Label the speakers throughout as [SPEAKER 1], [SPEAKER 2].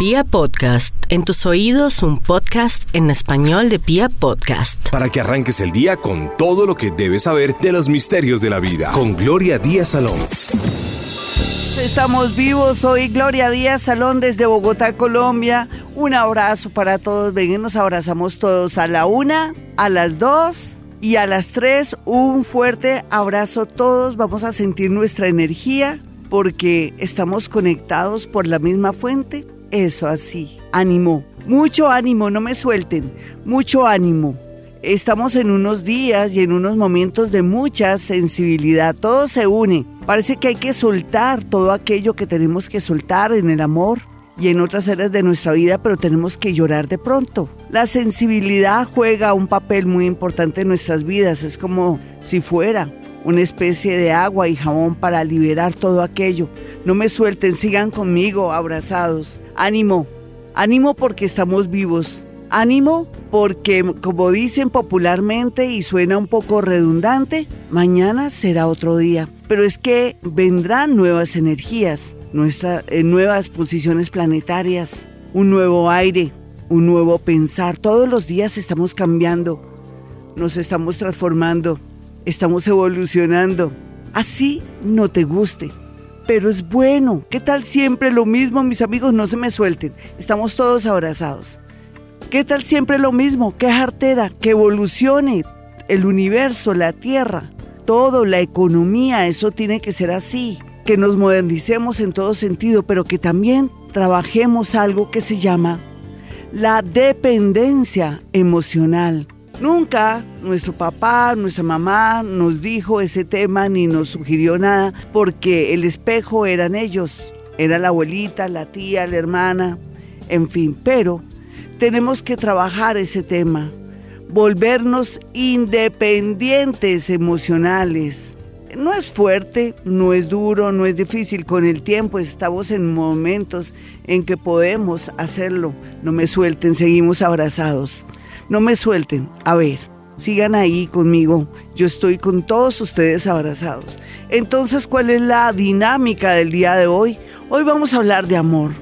[SPEAKER 1] Pia Podcast, en tus oídos un podcast en español de Pia Podcast.
[SPEAKER 2] Para que arranques el día con todo lo que debes saber de los misterios de la vida. Con Gloria Díaz Salón.
[SPEAKER 3] Estamos vivos, soy Gloria Díaz Salón desde Bogotá, Colombia. Un abrazo para todos, ven, nos abrazamos todos a la una, a las dos y a las tres. Un fuerte abrazo a todos, vamos a sentir nuestra energía porque estamos conectados por la misma fuente eso así. Ánimo. Mucho ánimo, no me suelten. Mucho ánimo. Estamos en unos días y en unos momentos de mucha sensibilidad. Todo se une. Parece que hay que soltar todo aquello que tenemos que soltar en el amor y en otras áreas de nuestra vida, pero tenemos que llorar de pronto. La sensibilidad juega un papel muy importante en nuestras vidas. Es como si fuera una especie de agua y jabón para liberar todo aquello. No me suelten, sigan conmigo abrazados. Ánimo, ánimo porque estamos vivos. Ánimo porque, como dicen popularmente y suena un poco redundante, mañana será otro día. Pero es que vendrán nuevas energías, eh, nuevas posiciones planetarias, un nuevo aire, un nuevo pensar. Todos los días estamos cambiando, nos estamos transformando estamos evolucionando. Así no te guste, pero es bueno. ¿Qué tal siempre lo mismo, mis amigos? No se me suelten. Estamos todos abrazados. ¿Qué tal siempre lo mismo? ¿Qué jartera? Que evolucione el universo, la tierra, todo, la economía, eso tiene que ser así. Que nos modernicemos en todo sentido, pero que también trabajemos algo que se llama la dependencia emocional. Nunca nuestro papá, nuestra mamá nos dijo ese tema ni nos sugirió nada porque el espejo eran ellos, era la abuelita, la tía, la hermana, en fin, pero tenemos que trabajar ese tema, volvernos independientes emocionales. No es fuerte, no es duro, no es difícil. Con el tiempo estamos en momentos en que podemos hacerlo. No me suelten, seguimos abrazados. No me suelten. A ver, sigan ahí conmigo. Yo estoy con todos ustedes abrazados. Entonces, ¿cuál es la dinámica del día de hoy? Hoy vamos a hablar de amor,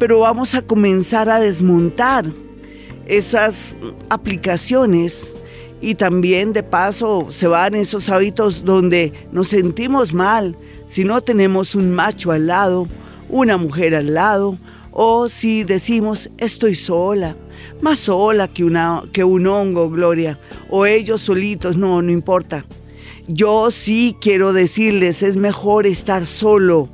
[SPEAKER 3] pero vamos a comenzar a desmontar esas aplicaciones y también de paso se van esos hábitos donde nos sentimos mal si no tenemos un macho al lado, una mujer al lado, o si decimos estoy sola, más sola que, una, que un hongo, Gloria, o ellos solitos, no, no importa. Yo sí quiero decirles, es mejor estar solo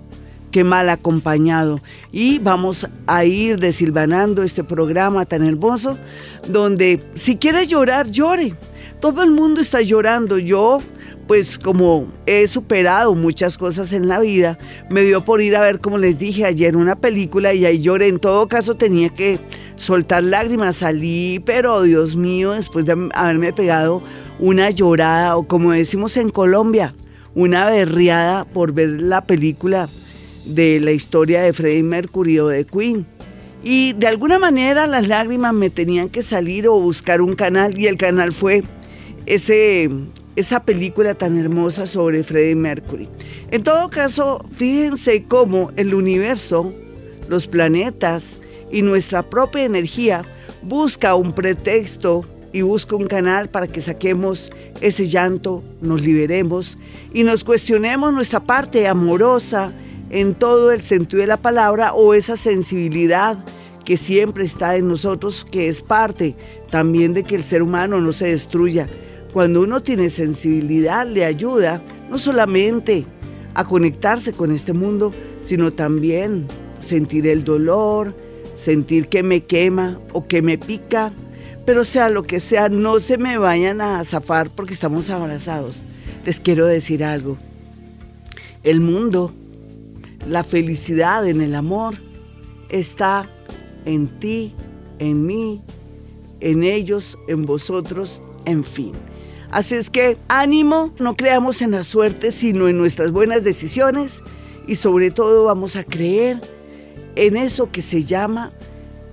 [SPEAKER 3] que mal acompañado. Y vamos a ir desilvanando este programa tan hermoso, donde si quiere llorar, llore. Todo el mundo está llorando. Yo pues como he superado muchas cosas en la vida, me dio por ir a ver, como les dije ayer, una película y ahí lloré. En todo caso tenía que soltar lágrimas, salí, pero Dios mío, después de haberme pegado una llorada, o como decimos en Colombia, una berriada por ver la película de la historia de Freddie Mercury o de Queen. Y de alguna manera las lágrimas me tenían que salir o buscar un canal y el canal fue ese esa película tan hermosa sobre Freddie Mercury. En todo caso, fíjense cómo el universo, los planetas y nuestra propia energía busca un pretexto y busca un canal para que saquemos ese llanto, nos liberemos y nos cuestionemos nuestra parte amorosa en todo el sentido de la palabra o esa sensibilidad que siempre está en nosotros, que es parte también de que el ser humano no se destruya, cuando uno tiene sensibilidad, le ayuda no solamente a conectarse con este mundo, sino también sentir el dolor, sentir que me quema o que me pica, pero sea lo que sea, no se me vayan a zafar porque estamos abrazados. Les quiero decir algo. El mundo, la felicidad en el amor, está en ti, en mí, en ellos, en vosotros, en fin. Así es que ánimo, no creamos en la suerte, sino en nuestras buenas decisiones y sobre todo vamos a creer en eso que se llama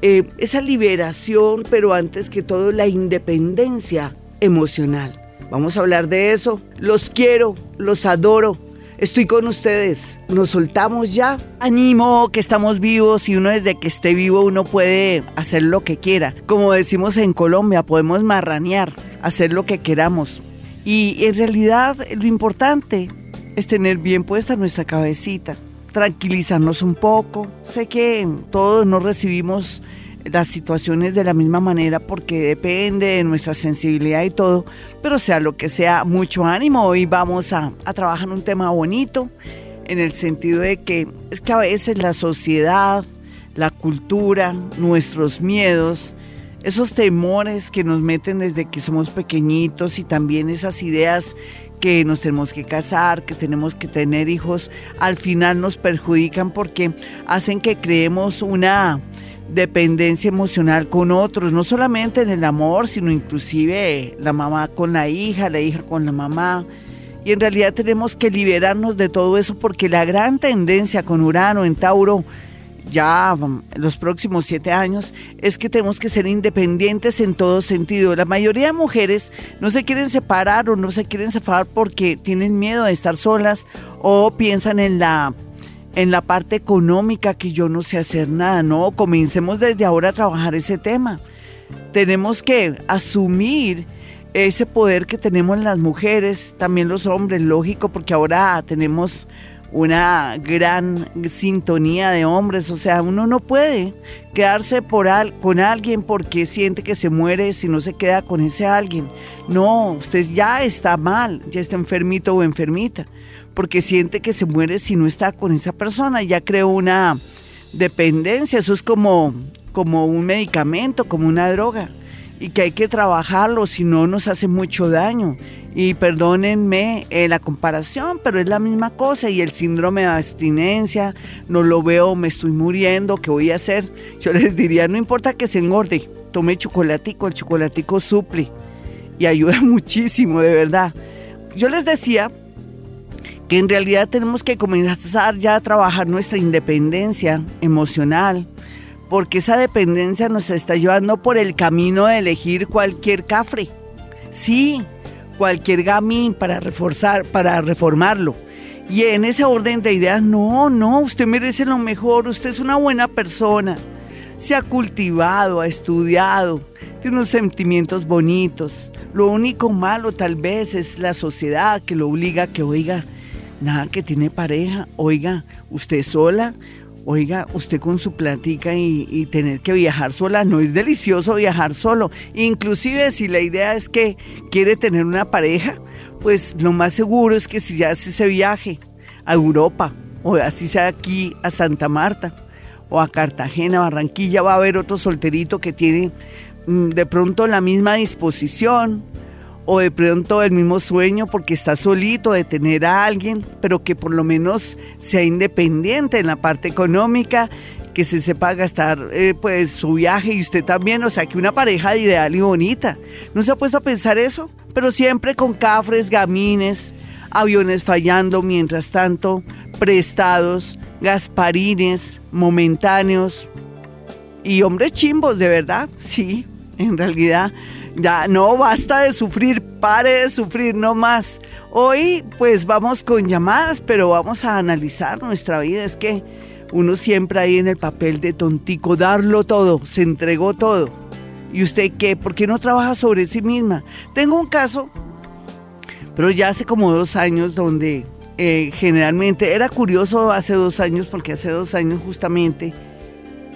[SPEAKER 3] eh, esa liberación, pero antes que todo la independencia emocional. Vamos a hablar de eso. Los quiero, los adoro. Estoy con ustedes. Nos soltamos ya. Animo que estamos vivos y uno desde que esté vivo uno puede hacer lo que quiera. Como decimos en Colombia, podemos marranear, hacer lo que queramos. Y en realidad lo importante es tener bien puesta nuestra cabecita, tranquilizarnos un poco. Sé que todos no recibimos las situaciones de la misma manera porque depende de nuestra sensibilidad y todo, pero sea lo que sea, mucho ánimo. Hoy vamos a, a trabajar un tema bonito en el sentido de que es que a veces la sociedad, la cultura, nuestros miedos, esos temores que nos meten desde que somos pequeñitos y también esas ideas que nos tenemos que casar, que tenemos que tener hijos, al final nos perjudican porque hacen que creemos una dependencia emocional con otros, no solamente en el amor, sino inclusive la mamá con la hija, la hija con la mamá. Y en realidad tenemos que liberarnos de todo eso porque la gran tendencia con Urano en Tauro, ya los próximos siete años, es que tenemos que ser independientes en todo sentido. La mayoría de mujeres no se quieren separar o no se quieren separar porque tienen miedo de estar solas o piensan en la en la parte económica que yo no sé hacer nada, no, comencemos desde ahora a trabajar ese tema. Tenemos que asumir ese poder que tenemos las mujeres, también los hombres, lógico, porque ahora tenemos una gran sintonía de hombres, o sea, uno no puede quedarse por con alguien porque siente que se muere si no se queda con ese alguien. No, usted ya está mal, ya está enfermito o enfermita porque siente que se muere si no está con esa persona, ya creó una dependencia, eso es como, como un medicamento, como una droga, y que hay que trabajarlo, si no nos hace mucho daño. Y perdónenme eh, la comparación, pero es la misma cosa. Y el síndrome de abstinencia, no lo veo, me estoy muriendo, ¿qué voy a hacer? Yo les diría, no importa que se engorde, tome chocolatico, el chocolatico suple y ayuda muchísimo, de verdad. Yo les decía que en realidad tenemos que comenzar ya a trabajar nuestra independencia emocional, porque esa dependencia nos está llevando por el camino de elegir cualquier cafre. Sí, cualquier gamín para reforzar, para reformarlo. Y en ese orden de ideas, no, no, usted merece lo mejor, usted es una buena persona. Se ha cultivado, ha estudiado, tiene unos sentimientos bonitos. Lo único malo tal vez es la sociedad que lo obliga a que oiga, nada que tiene pareja, oiga, usted sola, oiga, usted con su plática y, tener que viajar sola, no es delicioso viajar solo. Inclusive si la idea es que quiere tener una pareja, pues lo más seguro es que si ya hace ese viaje a Europa, o así sea aquí a Santa Marta, o a Cartagena, Barranquilla, va a haber otro solterito que tiene mm, de pronto la misma disposición, o de pronto el mismo sueño porque está solito de tener a alguien, pero que por lo menos sea independiente en la parte económica, que se sepa gastar eh, pues su viaje y usted también, o sea, que una pareja ideal y bonita. ¿No se ha puesto a pensar eso? Pero siempre con cafres, gamines, aviones fallando, mientras tanto, prestados, gasparines, momentáneos y hombres chimbos, de verdad, sí, en realidad ya no basta de sufrir, pare de sufrir, no más. Hoy pues vamos con llamadas, pero vamos a analizar nuestra vida. Es que uno siempre ahí en el papel de tontico, darlo todo, se entregó todo. ¿Y usted qué? ¿Por qué no trabaja sobre sí misma? Tengo un caso, pero ya hace como dos años donde eh, generalmente era curioso hace dos años, porque hace dos años justamente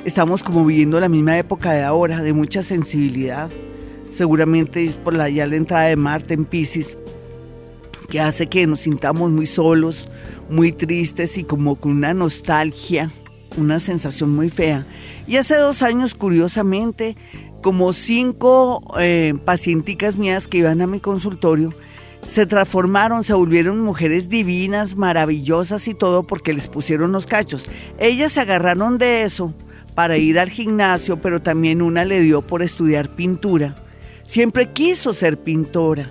[SPEAKER 3] estamos como viviendo la misma época de ahora, de mucha sensibilidad seguramente es por la, ya la entrada de Marte en Pisces, que hace que nos sintamos muy solos, muy tristes y como con una nostalgia, una sensación muy fea. Y hace dos años, curiosamente, como cinco eh, pacienticas mías que iban a mi consultorio, se transformaron, se volvieron mujeres divinas, maravillosas y todo porque les pusieron los cachos. Ellas se agarraron de eso para ir al gimnasio, pero también una le dio por estudiar pintura Siempre quiso ser pintora.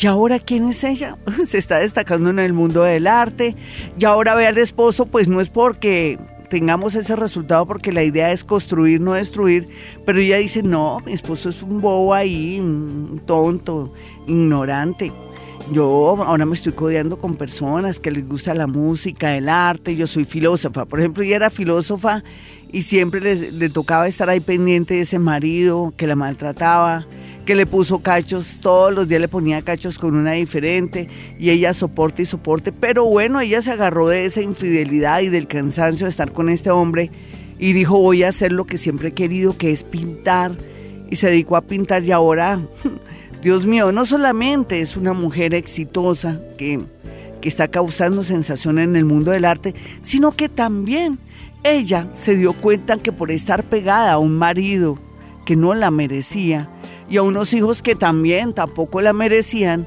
[SPEAKER 3] ¿Y ahora quién es ella? Se está destacando en el mundo del arte. Y ahora ve al esposo, pues no es porque tengamos ese resultado, porque la idea es construir, no destruir. Pero ella dice, no, mi esposo es un bobo ahí, un tonto, ignorante. yo ahora me estoy codeando con personas que les gusta la música, el arte, yo soy filósofa, por ejemplo, ella era filósofa y siempre le, tocaba estar ahí pendiente de ese marido que la maltrataba, que le puso cachos, todos los días le ponía cachos con una diferente y ella soporte y soporte, pero bueno, ella se agarró de esa infidelidad y del cansancio de estar con este hombre y dijo voy a hacer lo que siempre he querido, que es pintar y se dedicó a pintar y ahora, Dios mío, no solamente es una mujer exitosa que, que está causando sensación en el mundo del arte, sino que también ella se dio cuenta que por estar pegada a un marido que no la merecía, y a unos hijos que también tampoco la merecían,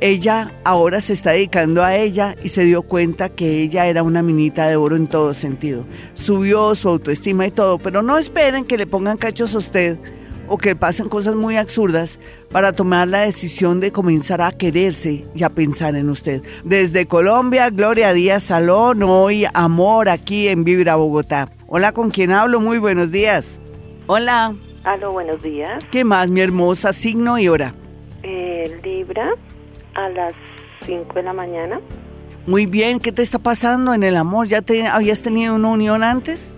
[SPEAKER 3] ella ahora se está dedicando a ella y se dio cuenta que ella era una minita de oro en todo sentido. Subió su autoestima y todo, pero no esperen que le pongan cachos a usted o que pasen cosas muy absurdas para tomar la decisión de comenzar a quererse y a pensar en usted. Desde Colombia, Gloria Díaz Salón, hoy amor aquí en Vibra Bogotá. Hola, ¿con quién hablo? Muy buenos días. Hola.
[SPEAKER 4] Aló, buenos días.
[SPEAKER 3] ¿Qué más, mi hermosa? Signo y hora.
[SPEAKER 4] Eh, Libra, a las 5 de la mañana.
[SPEAKER 3] Muy bien, ¿qué te está pasando en el amor? ¿Ya te habías tenido una unión antes?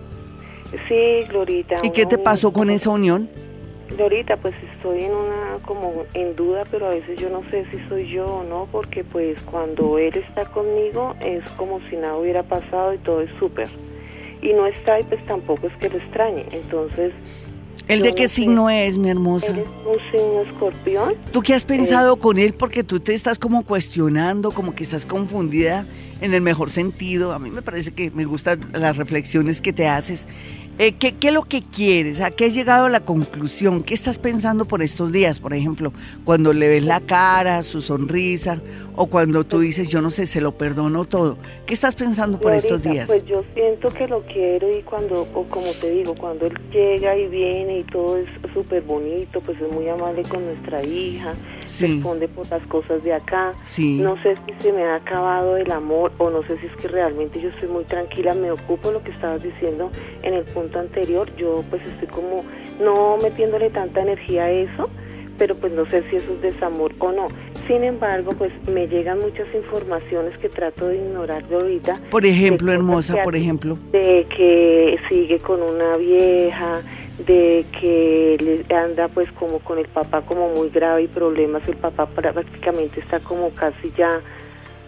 [SPEAKER 4] Sí, Glorita.
[SPEAKER 3] ¿Y qué te pasó con esa unión?
[SPEAKER 4] Glorita, pues estoy en una como en duda, pero a veces yo no sé si soy yo o no, porque pues cuando él está conmigo es como si nada hubiera pasado y todo es súper. Y no está y pues tampoco es que lo extrañe. Entonces
[SPEAKER 3] ¿El de qué signo es, mi hermosa?
[SPEAKER 4] Un signo escorpión.
[SPEAKER 3] ¿Tú qué has pensado con él? Porque tú te estás como cuestionando, como que estás confundida en el mejor sentido. A mí me parece que me gustan las reflexiones que te haces. Eh, ¿qué, ¿Qué es lo que quieres? ¿A qué has llegado a la conclusión? ¿Qué estás pensando por estos días? Por ejemplo, cuando le ves la cara, su sonrisa, o cuando tú dices, yo no sé, se lo perdono todo. ¿Qué estás pensando por estos días?
[SPEAKER 4] Pues yo siento que lo quiero y cuando, o como te digo, cuando él llega y viene y todo es súper bonito, pues es muy amable con nuestra hija,
[SPEAKER 3] Sí.
[SPEAKER 4] responde por las cosas de acá.
[SPEAKER 3] Sí.
[SPEAKER 4] No sé si se me ha acabado el amor o no sé si es que realmente yo estoy muy tranquila, me ocupo lo que estabas diciendo en el punto anterior, yo pues estoy como no metiéndole tanta energía a eso, pero pues no sé si eso es desamor o no. Sin embargo, pues me llegan muchas informaciones que trato de ignorar de ahorita.
[SPEAKER 3] Por ejemplo, hermosa, por ejemplo.
[SPEAKER 4] De que sigue con una vieja, de que le anda pues como con el papá como muy grave y problemas, el papá prácticamente está como casi ya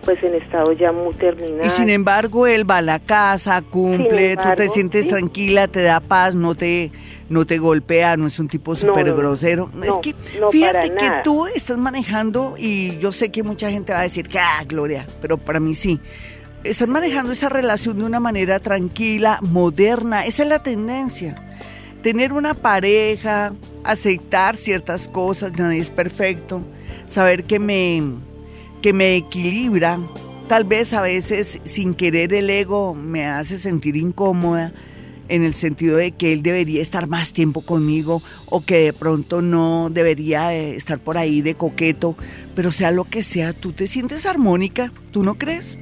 [SPEAKER 4] pues en estado ya muy terminal.
[SPEAKER 3] Y sin embargo, él va a la casa, cumple, tú te sientes
[SPEAKER 4] sí.
[SPEAKER 3] tranquila, te da paz, no te, no te golpea, no es un tipo súper
[SPEAKER 4] no, no.
[SPEAKER 3] grosero. es que fíjate que
[SPEAKER 4] nada.
[SPEAKER 3] tú estás manejando y yo sé que mucha gente va a decir que, ah, Gloria, pero para mí sí. Estás manejando esa relación de una manera tranquila, moderna, esa es la tendencia. Tener una pareja, aceptar ciertas cosas, nadie es perfecto, saber que me, que me equilibra. Tal vez a veces sin querer el ego me hace sentir incómoda en el sentido de que él debería estar más tiempo conmigo o que de pronto no debería eh, estar por ahí de coqueto, pero sea lo que sea, tú te sientes armónica, ¿tú no crees?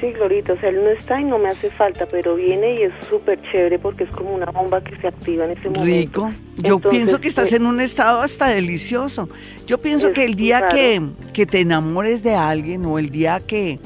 [SPEAKER 4] Sí, Glorita, o sea, él no está y no me hace falta, pero viene y es súper chévere porque es como una bomba que se activa en ese momento.
[SPEAKER 3] Rico. Yo
[SPEAKER 4] Entonces,
[SPEAKER 3] pienso que estás
[SPEAKER 4] pues,
[SPEAKER 3] en un estado hasta delicioso. Yo pienso que el día que, que te enamores de alguien o el día que,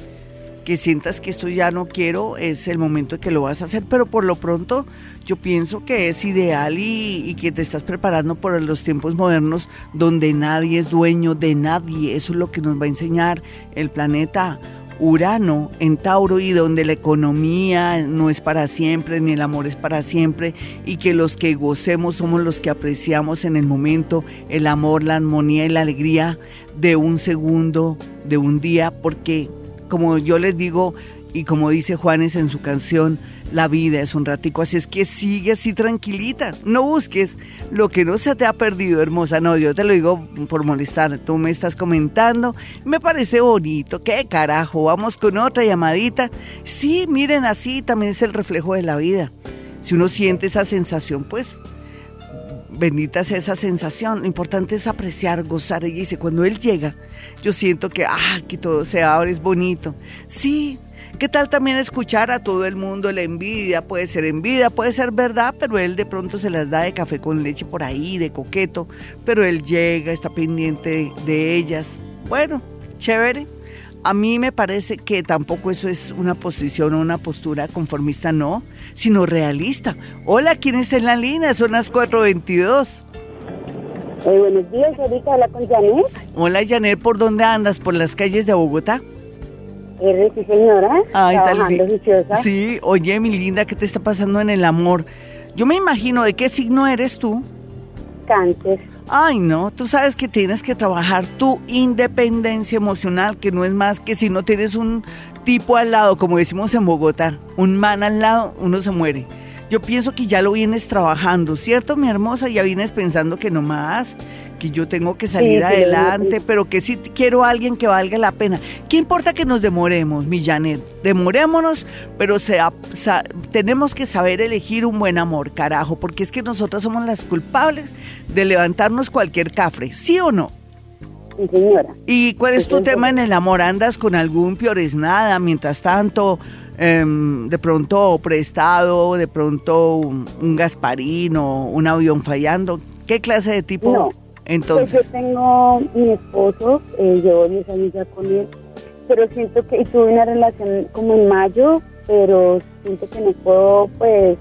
[SPEAKER 3] que sientas que esto ya no quiero, es el momento en que lo vas a hacer. Pero por lo pronto yo pienso que es ideal y, y que te estás preparando por los tiempos modernos donde nadie es dueño de nadie. Eso es lo que nos va a enseñar el planeta. Urano en Tauro y donde la economía no es para siempre ni el amor es para siempre y que los que gocemos somos los que apreciamos en el momento el amor, la armonía y la alegría de un segundo, de un día, porque como yo les digo y como dice Juanes en su canción, la vida es un ratico, así es que sigue así tranquilita, no busques lo que no se te ha perdido, hermosa, no, yo te lo digo por molestar, tú me estás comentando, me parece bonito, qué carajo, vamos con otra llamadita, sí, miren así, también es el reflejo de la vida, si uno siente esa sensación, pues bendita sea esa sensación. Lo importante es apreciar, gozar. Ella dice, cuando él llega, yo siento que, ah, que todo se abre, es bonito. Sí, ¿qué tal también escuchar a todo el mundo la envidia? Puede ser envidia, puede ser verdad, pero él de pronto se las da de café con leche por ahí, de coqueto, pero él llega, está pendiente de ellas. Bueno, chévere. A mí me parece que tampoco eso es una posición o una postura conformista, no, sino realista. Hola, ¿quién está en la línea? Son las 4.22.
[SPEAKER 5] Eh, buenos días, ahorita habla con Janet.
[SPEAKER 3] Hola, Janet, ¿por dónde andas? ¿Por las calles de Bogotá?
[SPEAKER 5] Eh, sí, señora.
[SPEAKER 3] Ay, tal
[SPEAKER 5] trabajando juiciosa.
[SPEAKER 3] Sí, oye, mi linda, ¿qué te está pasando en el amor? Yo me imagino, ¿de qué signo eres tú?
[SPEAKER 5] Cáncer.
[SPEAKER 3] Ay, no, tú sabes que tienes que trabajar tu independencia emocional, que no es más que si no tienes un tipo al lado, como decimos en Bogotá, un man al lado, uno se muere. Yo pienso que ya lo vienes trabajando, ¿cierto, mi hermosa? Ya vienes pensando que no más, que yo tengo que salir
[SPEAKER 5] Sí,
[SPEAKER 3] adelante,
[SPEAKER 5] sí.
[SPEAKER 3] pero que sí quiero a alguien que valga la pena. ¿Qué importa que nos demoremos, mi Janet? Demorémonos, pero sea- sa- tenemos que saber elegir un buen amor, carajo, porque es que nosotras somos las culpables de levantarnos cualquier cafre, ¿sí o no?
[SPEAKER 5] Sí, señora.
[SPEAKER 3] ¿Y cuál es tu
[SPEAKER 5] Sí,
[SPEAKER 3] tema en el amor? ¿Andas con algún piores nada? Mientras tanto, em, de pronto prestado, de pronto un, un Gasparino, un avión fallando. ¿Qué clase de tipo?
[SPEAKER 5] No.
[SPEAKER 3] Entonces,
[SPEAKER 5] Pues yo tengo mi esposo, eh, llevo 10 años ya con él, pero siento que y tuve una relación como en mayo, pero siento que no puedo pues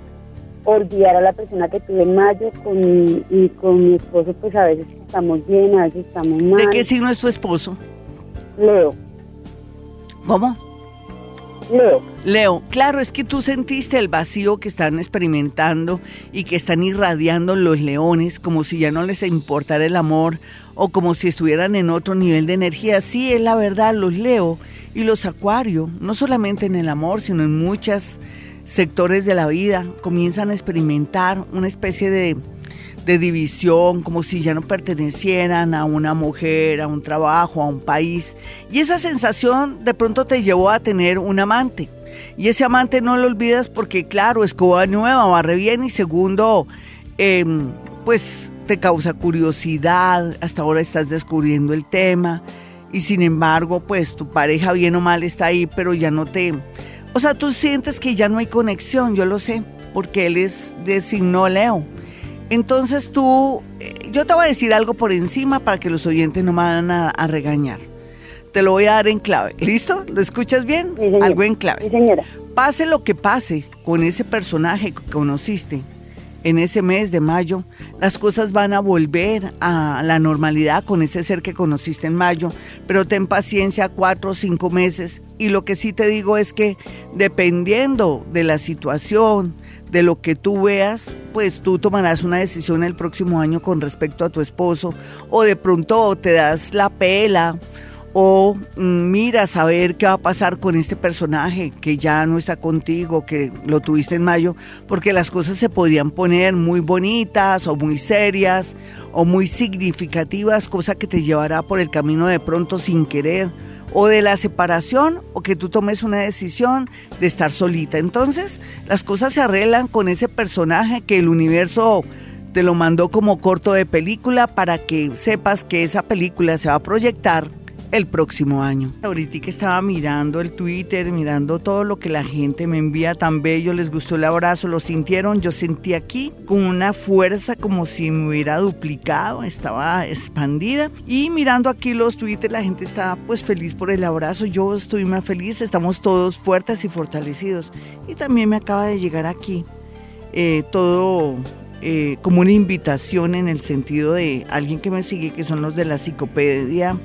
[SPEAKER 5] olvidar a la persona que tuve en mayo con, y con mi esposo pues a veces estamos bien, a veces estamos mal.
[SPEAKER 3] ¿de qué signo es tu esposo?
[SPEAKER 5] Leo,
[SPEAKER 3] ¿Cómo?
[SPEAKER 5] Leo.
[SPEAKER 3] Leo, claro, es que tú sentiste el vacío que están experimentando y que están irradiando los leones, como si ya no les importara el amor o como si estuvieran en otro nivel de energía. Sí, es la verdad, los Leo y los Acuario, no solamente en el amor, sino en muchos sectores de la vida, comienzan a experimentar una especie de, de división, como si ya no pertenecieran a una mujer, a un trabajo, a un país. Y esa sensación de pronto te llevó a tener un amante. Y ese amante no lo olvidas porque, claro, escoba nueva, barre bien y segundo, eh, pues te causa curiosidad, hasta ahora estás descubriendo el tema y sin embargo, pues tu pareja bien o mal está ahí, pero ya no te... O sea, tú sientes que ya no hay conexión, yo lo sé, porque él es de signo Leo. Entonces tú, eh, yo te voy a decir algo por encima para que los oyentes no me van a, a regañar. Te lo voy a dar en clave. ¿Listo? ¿Lo escuchas bien?
[SPEAKER 5] Sí.
[SPEAKER 3] Algo en clave
[SPEAKER 5] Sí, señora.
[SPEAKER 3] pase lo que pase con ese personaje que conociste en ese mes de mayo, las cosas van a volver a la normalidad con ese ser que conociste en mayo, pero ten paciencia cuatro o cinco meses y lo que sí te digo es que dependiendo de la situación, de lo que tú veas, pues tú tomarás una decisión el próximo año con respecto a tu esposo o de pronto te das la pela o mm, miras a ver qué va a pasar con este personaje que ya no está contigo, que lo tuviste en mayo, porque las cosas se podían poner muy bonitas o muy serias o muy significativas, cosa que te llevará por el camino de pronto sin querer o de la separación o que tú tomes una decisión de estar solita. Entonces, las cosas se arreglan con ese personaje que el universo te lo mandó como corto de película para que sepas que esa película se va a proyectar el próximo año. Ahorita que estaba mirando el Twitter, mirando todo lo que la gente me envía tan bello, les gustó el abrazo, lo sintieron, yo sentí aquí con una fuerza como si me hubiera duplicado, estaba expandida. Y mirando aquí los Twitter la gente está pues feliz por el abrazo, yo estoy más feliz, estamos todos fuertes y fortalecidos. Y también me acaba de llegar aquí eh, todo eh, como una invitación en el sentido de alguien que me sigue, que son los de la psicopedia,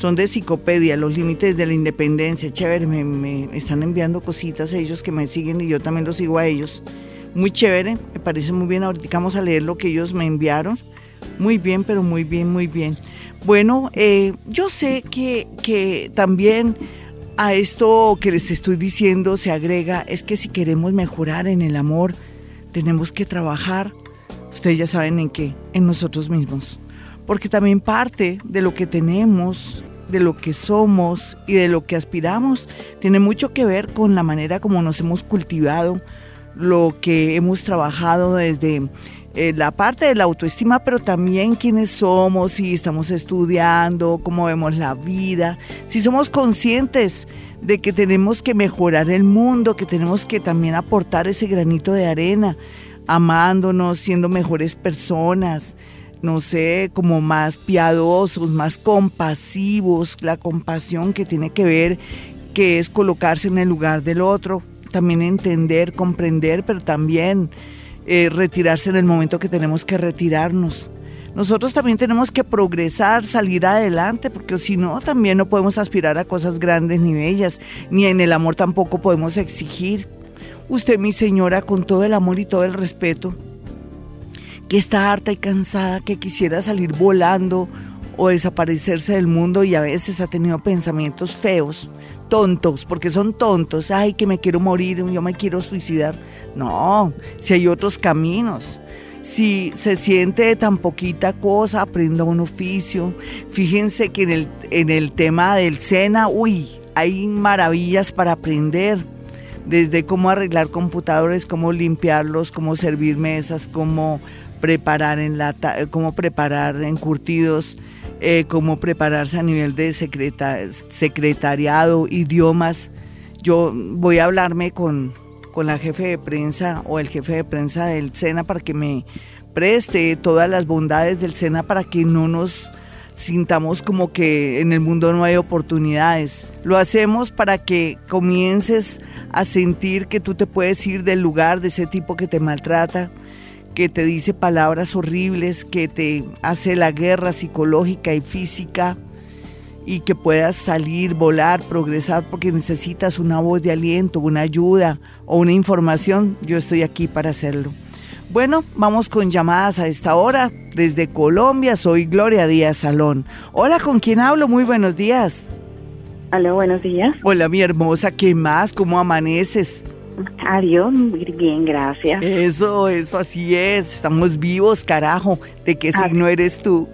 [SPEAKER 3] son de psicopedia, los límites de la independencia, chévere, me, me están enviando cositas ellos que me siguen y yo también los sigo a ellos. Muy chévere, me parece muy bien, ahorita vamos a leer lo que ellos me enviaron. Muy bien, pero muy bien, muy bien. Bueno, eh, yo sé que, que también a esto que les estoy diciendo se agrega, es que si queremos mejorar en el amor, tenemos que trabajar, ustedes ya saben en qué, en nosotros mismos. Porque también parte de lo que tenemos, de lo que somos y de lo que aspiramos, tiene mucho que ver con la manera como nos hemos cultivado, lo que hemos trabajado desde eh, la parte de la autoestima, pero también quiénes somos, si estamos estudiando, cómo vemos la vida, si somos conscientes de que tenemos que mejorar el mundo, que tenemos que también aportar ese granito de arena, amándonos, siendo mejores personas, no sé, como más piadosos, más compasivos, la compasión que tiene que ver, que es colocarse en el lugar del otro, también entender, comprender, pero también eh, retirarse en el momento que tenemos que retirarnos. Nosotros también tenemos que progresar, salir adelante, porque si no, también no podemos aspirar a cosas grandes ni bellas, ni en el amor tampoco podemos exigir. Usted, mi señora, con todo el amor y todo el respeto, que está harta y cansada, que quisiera salir volando o desaparecerse del mundo y a veces ha tenido pensamientos feos, tontos, porque son tontos, ay, que me quiero morir, yo me quiero suicidar. No, si hay otros caminos. Si se siente tan poquita cosa, aprenda un oficio. Fíjense que en el, en el tema del SENA, uy, hay maravillas para aprender. Desde cómo arreglar computadores, cómo limpiarlos, cómo servir mesas, cómo preparar en lata, cómo preparar encurtidos, eh, cómo prepararse a nivel de secretariado, idiomas. Yo voy a hablarme con, con la jefe de prensa o el jefe de prensa del SENA para que me preste todas las bondades del SENA para que no nos sintamos como que en el mundo no hay oportunidades. Lo hacemos para que comiences a sentir que tú te puedes ir del lugar de ese tipo que te maltrata, que te dice palabras horribles, que te hace la guerra psicológica y física y que puedas salir, volar, progresar porque necesitas una voz de aliento, una ayuda o una información, yo estoy aquí para hacerlo. Bueno, vamos con llamadas a esta hora. Desde Colombia soy Gloria Díaz Salón. Hola, ¿con quién hablo? Muy buenos días.
[SPEAKER 6] Hola, buenos días.
[SPEAKER 3] Hola, mi hermosa, ¿qué más? ¿Cómo amaneces?
[SPEAKER 6] Adiós, bien, gracias.
[SPEAKER 3] Eso, eso, así es. Estamos vivos, carajo. ¿De qué signo eres tú?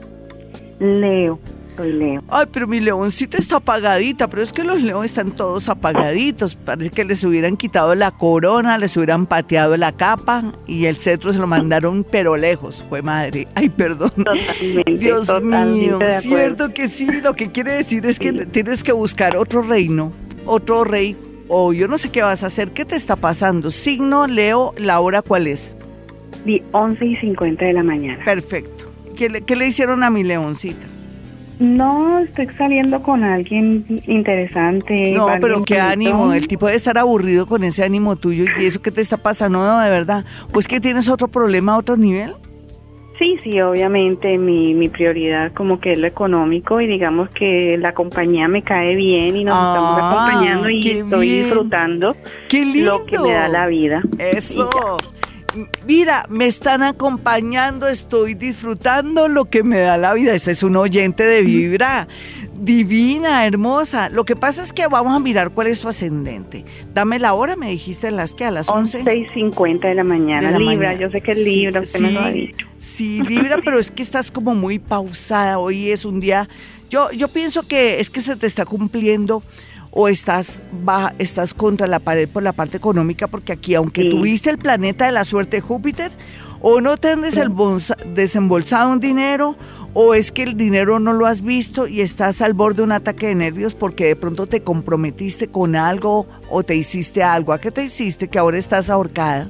[SPEAKER 6] Leo, soy Leo.
[SPEAKER 3] Ay, pero mi leoncita está apagadita, pero es que los leones están todos apagaditos. Parece que les hubieran quitado la corona, les hubieran pateado la capa y el cetro se lo mandaron pero lejos. Fue madre. Ay, perdón.
[SPEAKER 6] Totalmente,
[SPEAKER 3] Dios
[SPEAKER 6] totalmente
[SPEAKER 3] mío, cierto que sí. Lo que quiere decir es que tienes que buscar otro reino, otro rey o yo no sé qué vas a hacer. ¿Qué te está pasando? Signo, Leo, la hora cuál es.
[SPEAKER 6] Di 11 y 50 de la mañana.
[SPEAKER 3] Perfecto. ¿Qué le, qué le hicieron a mi leoncita?
[SPEAKER 6] No, estoy saliendo con alguien interesante.
[SPEAKER 3] No, pero qué
[SPEAKER 6] bonito.
[SPEAKER 3] ánimo. El tipo debe estar aburrido con ese ánimo tuyo y eso que te está pasando, no, de verdad. Pues que tienes otro problema a otro nivel.
[SPEAKER 6] Sí, sí, obviamente mi, mi prioridad como que es lo económico y digamos que la compañía me cae bien y nos estamos
[SPEAKER 3] Ah,
[SPEAKER 6] acompañando y estoy
[SPEAKER 3] bien.
[SPEAKER 6] disfrutando
[SPEAKER 3] ¡Qué lindo!
[SPEAKER 6] lo que me da la vida.
[SPEAKER 3] Eso. Mira, me están acompañando, estoy disfrutando lo que me da la vida. Ese es un oyente de Vibra. Divina, hermosa. Lo que pasa es que vamos a mirar cuál es tu ascendente. Dame la hora, me dijiste a las que a las 11.
[SPEAKER 6] 11 y 50 de la mañana.
[SPEAKER 3] De la
[SPEAKER 6] Libra,
[SPEAKER 3] mañana.
[SPEAKER 6] yo sé que es Libra, usted me lo ha dicho.
[SPEAKER 3] Sí, Libra, pero es que estás como muy pausada. Hoy es un día. Yo, yo pienso que es que se te está cumpliendo o estás baja, estás contra la pared por la parte económica, porque aquí, aunque
[SPEAKER 6] Sí.
[SPEAKER 3] tuviste el planeta de la suerte Júpiter, o no te han desembolsa- desembolsado un dinero, o es que el dinero no lo has visto y estás al borde de un ataque de nervios porque de pronto te comprometiste con algo o te hiciste algo. ¿A qué te hiciste que ahora estás ahorcada?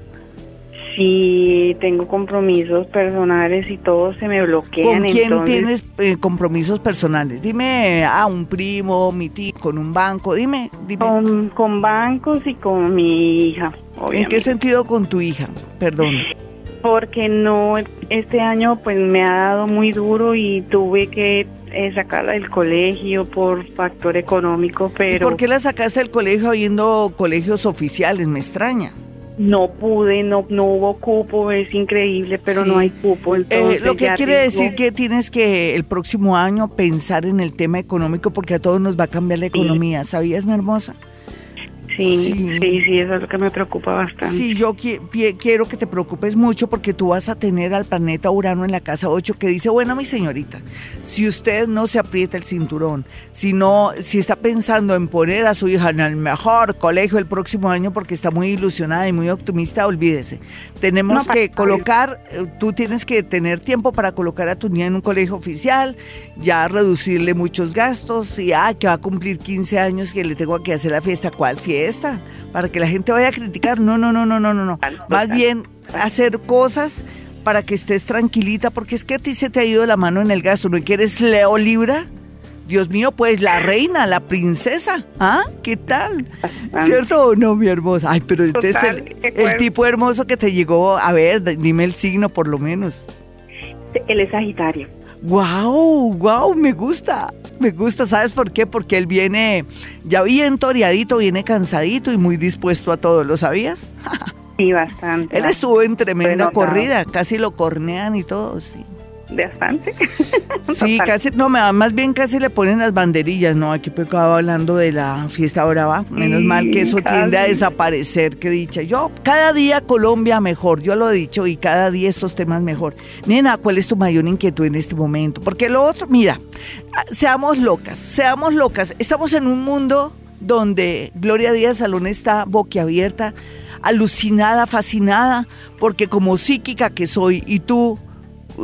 [SPEAKER 6] Sí, tengo compromisos personales y todo se me bloquean.
[SPEAKER 3] ¿Con quién
[SPEAKER 6] entonces,
[SPEAKER 3] tienes eh, compromisos personales? Dime, a un primo, mi tío, con un banco, dime, dime.
[SPEAKER 6] Con, con bancos y con mi hija,
[SPEAKER 3] ¿En qué sentido con tu hija? Perdón.
[SPEAKER 6] Porque no, este año pues me ha dado muy duro y tuve que eh, sacarla del colegio por factor económico,
[SPEAKER 3] ¿Y
[SPEAKER 6] pero
[SPEAKER 3] por qué la sacaste del colegio habiendo colegios oficiales? Me extraña.
[SPEAKER 6] No pude, no, no hubo cupo, es increíble, pero
[SPEAKER 3] Sí.
[SPEAKER 6] no hay cupo.
[SPEAKER 3] Eh, lo que quiere decir que tienes que el próximo año pensar en el tema económico porque a todos nos va a cambiar la
[SPEAKER 6] Sí.
[SPEAKER 3] economía. ¿Sabías, mi hermosa?
[SPEAKER 6] Sí,
[SPEAKER 3] Sí.
[SPEAKER 6] sí, sí, eso es lo que me preocupa bastante.
[SPEAKER 3] Sí, yo qui- quiero que te preocupes mucho porque tú vas a tener al planeta Urano en la casa 8 que dice, bueno, mi señorita, si usted no se aprieta el cinturón, si no, si está pensando en poner a su hija en el mejor colegio el próximo año porque está muy ilusionada y muy optimista, olvídese. Tenemos
[SPEAKER 6] No,
[SPEAKER 3] que colocar, eh, tú tienes que tener tiempo para colocar a tu niña en un colegio oficial, ya reducirle muchos gastos y, ah, que va a cumplir 15 años que le tengo que hacer la fiesta. ¿Cuál fiesta? Para que la gente vaya a criticar. No, no, no, no, no, no, Más bien hacer cosas para que estés tranquilita, porque es que a ti se te ha ido la mano en el gasto, ¿no quieres Leo Libra? Dios mío, pues la reina, la princesa, ¿ah? ¿Qué tal? ¿Cierto o no, mi hermosa? Ay, pero este es el, el tipo hermoso que te llegó, a ver, dime el signo por lo menos.
[SPEAKER 6] Él es Sagitario.
[SPEAKER 3] ¡Wow! ¡Wow! Me gusta. Me gusta. ¿Sabes por qué? Porque él viene ya bien toreadito, viene cansadito y muy dispuesto a todo. ¿Lo sabías?
[SPEAKER 6] Sí, bastante.
[SPEAKER 3] Él estuvo en tremenda corrida. Casi lo cornean y todo, sí
[SPEAKER 6] bastante.
[SPEAKER 3] Sí, casi, no, más bien casi le ponen las banderillas, ¿no? Aquí acaba hablando de la fiesta brava. Menos mal que eso tiende a desaparecer, que dicha. Yo, cada día Colombia mejor, yo lo he dicho, y cada día estos temas mejor. Nena, ¿cuál es tu mayor inquietud en este momento? Porque lo otro, mira, ah, seamos locas, seamos locas. Estamos en un mundo donde Gloria Díaz Salón está boquiabierta, alucinada, fascinada, porque como psíquica que soy, y tú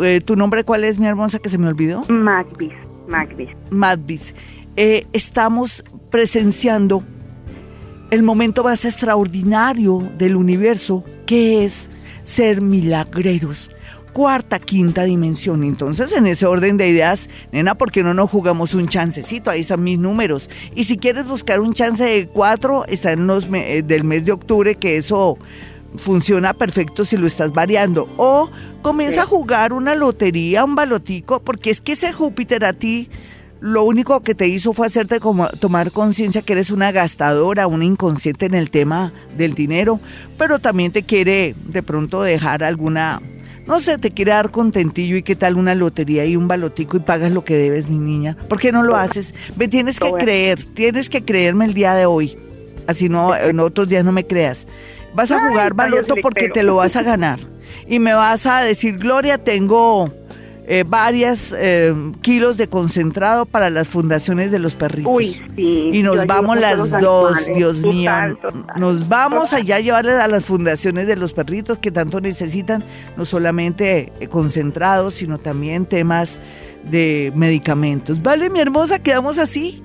[SPEAKER 3] eh, ¿Tu nombre cuál es, mi hermosa, que se me olvidó?
[SPEAKER 6] Magvis. Magvis.
[SPEAKER 3] Magvis. Eh, estamos presenciando el momento más extraordinario del universo, que es ser milagreros. Cuarta, quinta dimensión. Entonces, en ese orden de ideas, nena, ¿por qué no nos jugamos un chancecito? Ahí están mis números. Y si quieres buscar un chance de cuatro, está en los eh, del mes de octubre, que eso funciona perfecto si lo estás variando. O comienza a jugar una lotería, un balotico, porque es que ese Júpiter a ti lo único que te hizo fue hacerte como tomar conciencia que eres una gastadora, una inconsciente en el tema del dinero, pero también te quiere de pronto dejar alguna, no sé, te quiere dar contentillo y qué tal una lotería y un balotico y pagas lo que debes, mi niña. ¿Por qué no lo haces? Me tienes que creer, tienes que creerme el día de hoy. Así no, en otros días no me creas. Vas a jugar baloto porque te lo vas a ganar. Y me vas a decir, Gloria, tengo eh, varias eh, kilos de concentrado para las fundaciones de los perritos.
[SPEAKER 6] Uy, sí.
[SPEAKER 3] Y nos vamos las dos, Dios mío. Nos vamos allá a llevarles a las fundaciones de los perritos que tanto necesitan, no solamente eh, concentrados, sino también temas de medicamentos. Vale, mi hermosa, quedamos así.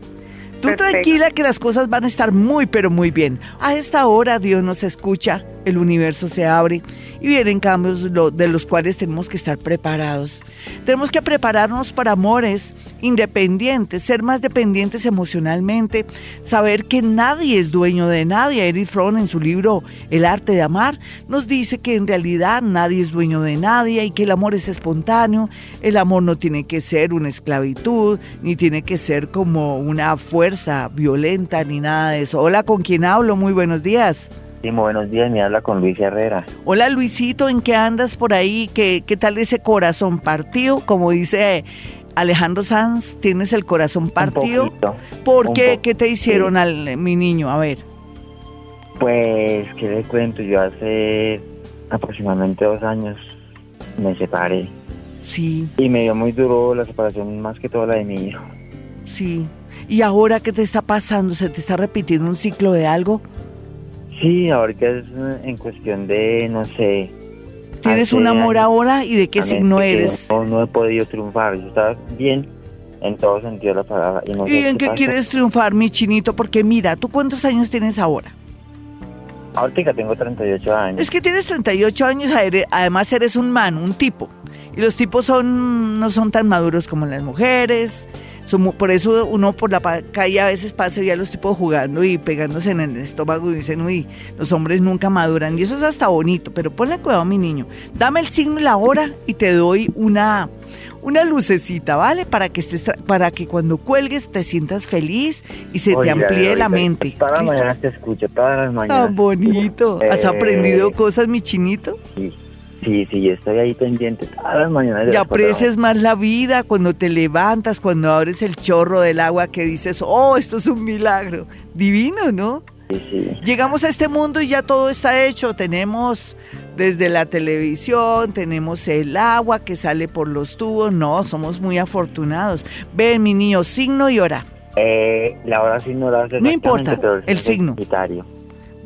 [SPEAKER 3] Tú tranquila que las cosas van a estar muy, pero muy bien. A esta hora Dios nos escucha, el universo se abre y vienen cambios de los cuales tenemos que estar preparados. Tenemos que prepararnos para amores independientes, ser más dependientes emocionalmente, saber que nadie es dueño de nadie. Eric Fromm en su libro El arte de amar nos dice que en realidad nadie es dueño de nadie y que el amor es espontáneo. El amor no tiene que ser una esclavitud, ni tiene que ser como una fuerza violenta, ni nada de eso. Hola, ¿con quién hablo? Muy buenos días.
[SPEAKER 7] Buenos días, me habla con Luis Herrera.
[SPEAKER 3] Hola Luisito, ¿en qué andas por ahí? ¿Qué, qué tal ese corazón partido? Como dice Alejandro Sanz, ¿tienes el corazón partido? ¿Por qué? ¿Qué te hicieron al mi niño? A ver.
[SPEAKER 7] Pues, ¿qué le cuento? Yo hace aproximadamente dos años me separé.
[SPEAKER 3] Sí.
[SPEAKER 7] Y me dio muy duro la separación, más que todo la de mi hijo.
[SPEAKER 3] Sí. ¿Y ahora qué te está pasando? ¿Se te está repitiendo un ciclo de algo?
[SPEAKER 7] Sí, ahorita es en cuestión de, no sé.
[SPEAKER 3] ¿Tienes un amor ahora y de qué signo eres?
[SPEAKER 7] No, no, he podido triunfar, yo estaba bien en todo sentido de la palabra.
[SPEAKER 3] ¿Y, en qué, quieres triunfar, mi chinito? Porque mira, ¿tú cuántos años tienes ahora?
[SPEAKER 7] Ahorita tengo 38 años.
[SPEAKER 3] Es que tienes 38 años, además eres un man, un tipo. Y los tipos son no son tan maduros como las mujeres por eso uno por la calle a veces pasa ya los tipos jugando y pegándose en el estómago y dicen, uy, los hombres nunca maduran. Y eso es hasta bonito, pero ponle cuidado, mi niño. Dame el signo y la hora y te doy una, una lucecita, ¿vale? Para que estés, para que cuando cuelgues te sientas feliz y se te amplíe la mente.
[SPEAKER 7] Todas las mañanas te escucho, todas las mañanas.
[SPEAKER 3] Tan bonito. ¿Has eh, aprendido cosas, mi chinito?
[SPEAKER 7] Sí. Sí, sí, estoy ahí pendiente todas las mañanas.
[SPEAKER 3] Y aprecias más la vida cuando te levantas, cuando abres el chorro del agua que dices, oh, esto es un milagro. Divino, ¿no?
[SPEAKER 7] Sí, sí.
[SPEAKER 3] Llegamos a este mundo y ya todo está hecho. Tenemos desde la televisión, tenemos el agua que sale por los tubos. No, somos muy afortunados. Ven, mi niño, signo y hora.
[SPEAKER 7] Eh, la hora signo la
[SPEAKER 3] No importa, el signo.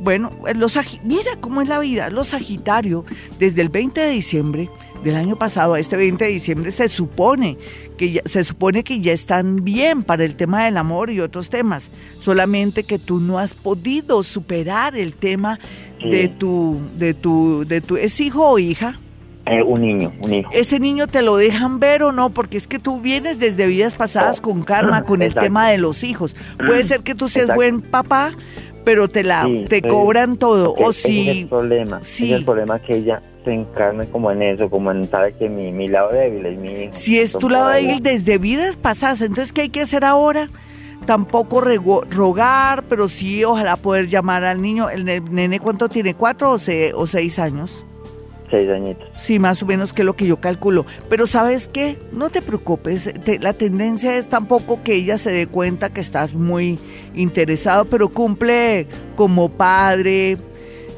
[SPEAKER 3] Bueno, los mira cómo es la vida. Los Sagitario, desde el 20 de diciembre del año pasado a este 20 de diciembre se supone que ya, se supone que ya están bien para el tema del amor y otros temas. Solamente que tú no has podido superar el tema de tu de tu de tu es hijo o hija.
[SPEAKER 7] Eh, un niño, un hijo.
[SPEAKER 3] ¿Ese niño te lo dejan ver o no? Porque es que tú vienes desde vidas pasadas con karma, con el tema de los hijos. Puede ser que tú seas
[SPEAKER 7] Exacto.
[SPEAKER 3] buen papá, pero te la
[SPEAKER 7] Sí,
[SPEAKER 3] te cobran todo. O
[SPEAKER 7] ese es el
[SPEAKER 3] si
[SPEAKER 7] problema.
[SPEAKER 3] sí.
[SPEAKER 7] Es el problema que ella se encarne como en eso, como en sabe que mi, mi lado débil es mi hijo.
[SPEAKER 3] si es tu lado él desde vidas pasadas, entonces ¿qué hay que hacer ahora? Tampoco rego- rogar, pero sí ojalá poder llamar al niño. ¿El ne- nene cuánto tiene? ¿Cuatro o, se- o seis años?
[SPEAKER 7] Seis.
[SPEAKER 3] Sí, más o menos que lo que yo calculo. Pero ¿sabes qué? No te preocupes. te- la tendencia es tampoco que ella se dé cuenta que estás muy interesado, pero cumple como padre,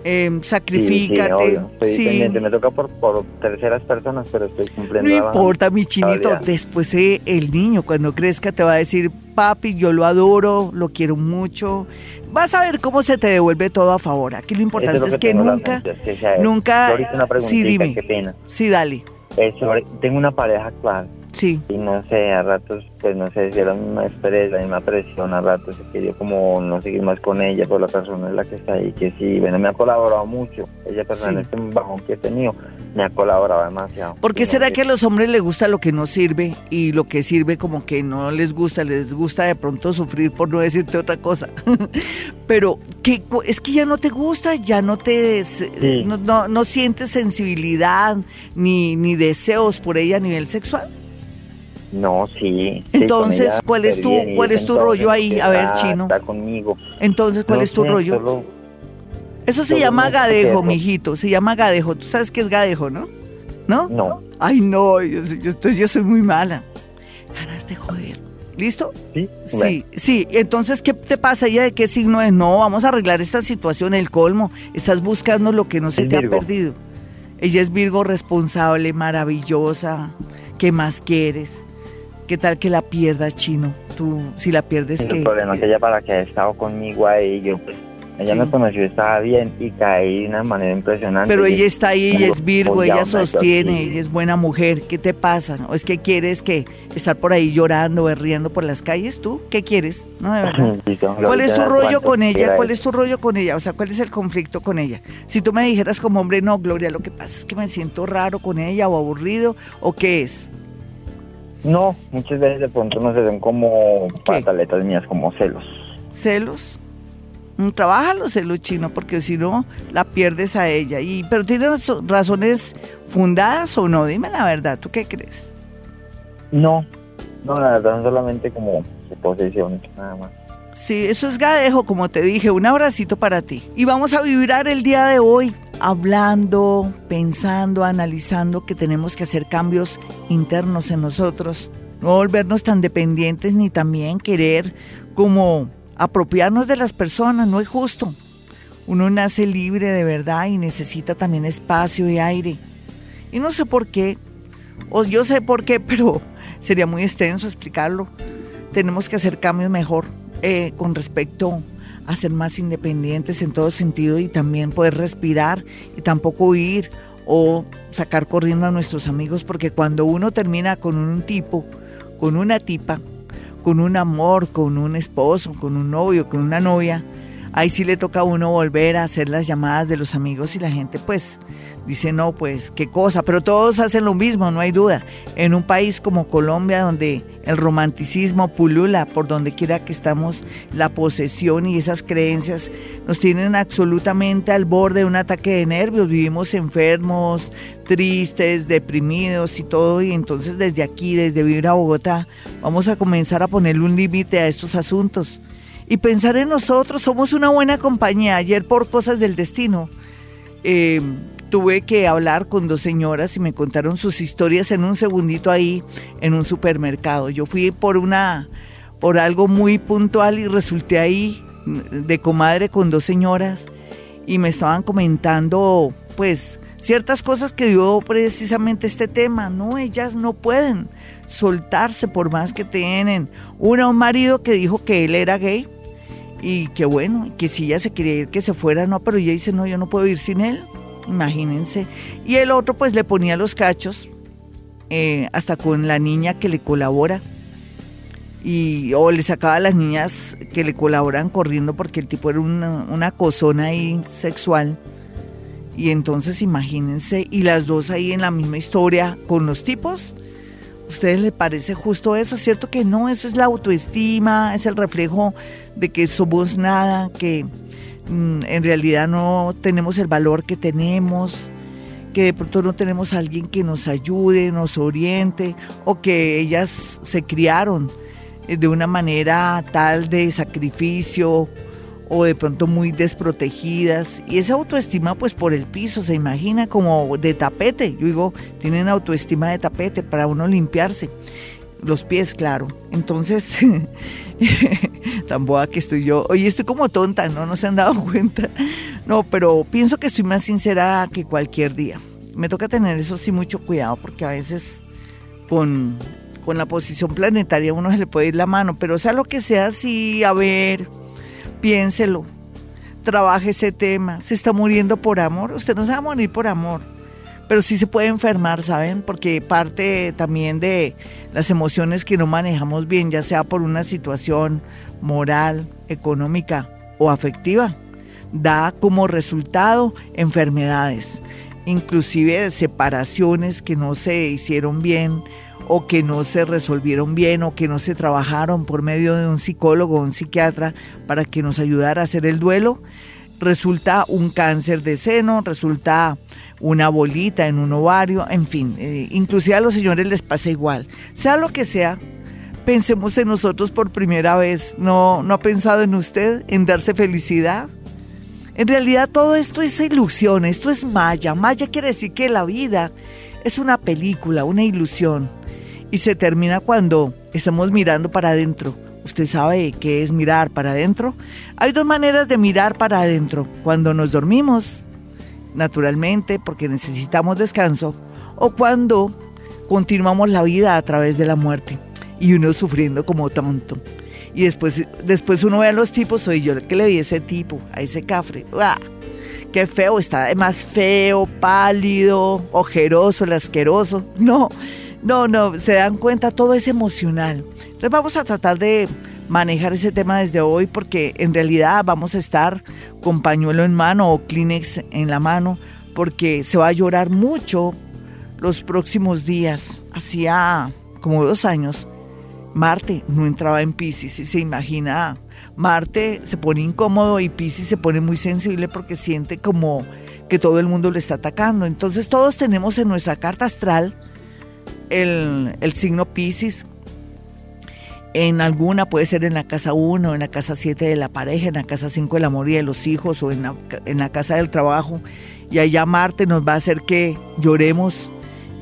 [SPEAKER 3] eh,
[SPEAKER 7] Sí, sí,
[SPEAKER 3] sacrifícate.
[SPEAKER 7] obvio.
[SPEAKER 3] Sí.
[SPEAKER 7] Me toca por, por terceras personas, pero estoy cumpliendo.
[SPEAKER 3] no importa, mi chinito. Después eh, el niño, cuando crezca, te va a decir, papi, yo lo adoro, lo quiero mucho. Vas a ver cómo se te devuelve todo a favor. Aquí lo importante
[SPEAKER 7] lo
[SPEAKER 3] es que
[SPEAKER 7] tengo en la
[SPEAKER 3] nunca,
[SPEAKER 7] mente, es que
[SPEAKER 3] nunca-
[SPEAKER 7] Yo ahorita una
[SPEAKER 3] sí, dime.
[SPEAKER 7] qué pena.
[SPEAKER 3] sí, dale.
[SPEAKER 7] Eh, sobre- tengo una pareja actual
[SPEAKER 3] Sí.
[SPEAKER 7] y no sé, a ratos, pues no sé si era la misma estrés, la misma presión, a ratos se quería como no seguir más con ella por la persona en la que está ahí, que sí, bueno, me ha colaborado mucho. Ella persona en
[SPEAKER 3] Sí.
[SPEAKER 7] este bajón que he tenido me ha colaborado demasiado.
[SPEAKER 3] ¿Por qué
[SPEAKER 7] no
[SPEAKER 3] será que a los hombres les gusta lo que no sirve y lo que sirve como que no les gusta? Les gusta de pronto sufrir por no decirte otra cosa. Pero que es que ya no te gusta, ya no te
[SPEAKER 7] Sí.
[SPEAKER 3] no, no, no sientes sensibilidad ni, ni deseos por ella a nivel sexual.
[SPEAKER 7] No, sí.
[SPEAKER 3] Entonces, ¿cuál es tu-
[SPEAKER 7] bien,
[SPEAKER 3] cuál es tu rollo ahí? A ver,
[SPEAKER 7] está-
[SPEAKER 3] Chino.
[SPEAKER 7] Está conmigo.
[SPEAKER 3] Entonces, ¿cuál
[SPEAKER 7] No
[SPEAKER 3] es tu rollo?
[SPEAKER 7] solo-
[SPEAKER 3] Eso se llama gadejo, mijito. Se llama gadejo. ¿Tú sabes qué es gadejo, no? ¿No?
[SPEAKER 7] No.
[SPEAKER 3] Ay, no, yo, yo, entonces yo soy muy mala. Ganas de joder. ¿Listo?
[SPEAKER 7] Sí.
[SPEAKER 3] Sí, sí. Entonces, ¿qué te pasa? ¿Ella de qué signo es? No, vamos a arreglar esta situación, el colmo. Estás buscando lo que no se
[SPEAKER 7] Es
[SPEAKER 3] te
[SPEAKER 7] Virgo.
[SPEAKER 3] ha perdido. Ella es Virgo responsable, maravillosa. ¿Qué más quieres? ¿Qué tal que la pierdas, chino? Tú, si la pierdes,
[SPEAKER 7] Es
[SPEAKER 3] ¿qué?
[SPEAKER 7] el problema que ella para que ha estado conmigo ahí, yo pues, ella
[SPEAKER 3] Sí.
[SPEAKER 7] me conoció, estaba bien y caí de una manera impresionante.
[SPEAKER 3] Pero ella está ahí, ella es Virgo, ella sostiene, ella es buena mujer. ¿Qué te pasa? ¿O es que quieres que estar por ahí llorando, berriendo por las calles? ¿Tú qué quieres? No, de verdad. ¿Cuál es tu rollo con ella? ¿Cuál es tu rollo con ella? O sea, ¿cuál es el conflicto con ella? Si tú me dijeras como hombre, no, Gloria, lo que pasa es que me siento raro con ella o aburrido, ¿o qué es?
[SPEAKER 7] No, muchas veces de pronto no se ven como pataletas mías, como celos.
[SPEAKER 3] ¿Celos? Mm, Trabaja los celos chino, porque si no, la pierdes a ella. Y, pero ¿tienes razones fundadas o no? Dime la verdad, ¿tú qué crees?
[SPEAKER 7] No, no, la verdad, son solamente como suposiciones, nada más.
[SPEAKER 3] Sí, eso es gadejo, como te dije. Un abracito para ti. Y vamos a vibrar el día de hoy hablando, pensando, analizando que tenemos que hacer cambios internos en nosotros. No volvernos tan dependientes ni también querer como apropiarnos de las personas. No es justo. Uno nace libre de verdad y necesita también espacio y aire. Y no sé por qué, o yo sé por qué, pero sería muy extenso explicarlo. Tenemos que hacer cambios mejor eh, con respecto a ser más independientes en todo sentido y también poder respirar y tampoco huir o sacar corriendo a nuestros amigos porque cuando uno termina con un tipo, con una tipa, con un amor, con un esposo, con un novio, con una novia, ahí sí le toca a uno volver a hacer las llamadas de los amigos y la gente pues dice no, pues qué cosa, pero todos hacen lo mismo, no hay duda. En un país como Colombia donde el romanticismo pulula por donde quiera que estamos, la posesión y esas creencias nos tienen absolutamente al borde de un ataque de nervios, vivimos enfermos, tristes, deprimidos y todo, y entonces desde aquí, desde Vibra Bogotá, vamos a comenzar a ponerle un límite a estos asuntos y pensar en nosotros, somos una buena compañía. Ayer por cosas del destino eh, tuve que hablar con dos señoras y me contaron sus historias en un segundito ahí en un supermercado. Yo fui por una por algo muy puntual y resulté ahí de comadre con dos señoras y me estaban comentando pues ciertas cosas que dio precisamente este tema. No, ellas no pueden soltarse por más que tienen. Una, un marido que dijo que él era gay y que bueno, que si ella se quería ir, que se fuera, no, pero ella dice, no, yo no puedo ir sin él, imagínense. Y el otro pues le ponía los cachos, eh, hasta con la niña que le colabora. Y, o le sacaba a las niñas que le colaboran corriendo porque el tipo era una, una cosona ahí sexual. Y entonces imagínense, y las dos ahí en la misma historia con los tipos. ¿Ustedes les parece justo eso? ¿Cierto que no? Eso es la autoestima, es el reflejo de que somos nada, que mm, en realidad no tenemos el valor que tenemos, que de pronto no tenemos a alguien que nos ayude, nos oriente, o que ellas se criaron eh, de una manera tal de sacrificio o de pronto muy desprotegidas. Y esa autoestima pues por el piso se imagina como de tapete. Yo digo tienen autoestima de tapete para uno limpiarse. Los pies claro. Entonces tan boa que estoy yo. Oye estoy como tonta no no se han dado cuenta no pero pienso que estoy más sincera que cualquier día. Me toca tener eso sí mucho cuidado porque a veces con con la posición planetaria uno se le puede ir la mano. Pero sea lo que sea sí a ver piénselo, trabaje ese tema. ¿Se está muriendo por amor? Usted no se va a morir por amor, pero sí se puede enfermar, ¿saben? Porque parte también de las emociones que no manejamos bien, ya sea por una situación moral, económica o afectiva, da como resultado enfermedades, inclusive separaciones que no se hicieron bien o que no se resolvieron bien o que no se trabajaron por medio de un psicólogo o un psiquiatra para que nos ayudara a hacer el duelo, resulta un cáncer de seno, resulta una bolita en un ovario, en fin, eh, inclusive a los señores les pasa igual. Sea lo que sea, pensemos en nosotros por primera vez. ¿No, no ha pensado en usted, en darse felicidad? En realidad todo esto es ilusión, esto es maya. Maya quiere decir que la vida es una película, una ilusión y se termina cuando estamos mirando para adentro. ¿Usted sabe qué es mirar para adentro? Hay dos maneras de mirar para adentro. Cuando nos dormimos, naturalmente, porque necesitamos descanso, o cuando continuamos la vida a través de la muerte y uno sufriendo como tonto. Y después, después uno ve a los tipos, soy yo que le vi a ese tipo, a ese cafre. ¡Ah! Qué feo, está además feo, pálido, ojeroso, el asqueroso. No, no, no, se dan cuenta, todo es emocional. Entonces vamos a tratar de manejar ese tema desde hoy porque en realidad vamos a estar con pañuelo en mano o Kleenex en la mano porque se va a llorar mucho los próximos días. Hacía como dos años, Marte no entraba en Pisces y se imagina, Marte se pone incómodo y Pisces se pone muy sensible porque siente como que todo el mundo le está atacando. Entonces todos tenemos en nuestra carta astral el, signo Pisces. En alguna puede ser en la casa 1, en la casa 7 de la pareja, en la casa 5 del amor y de los hijos o en la, en la casa del trabajo. Y allá Marte nos va a hacer que lloremos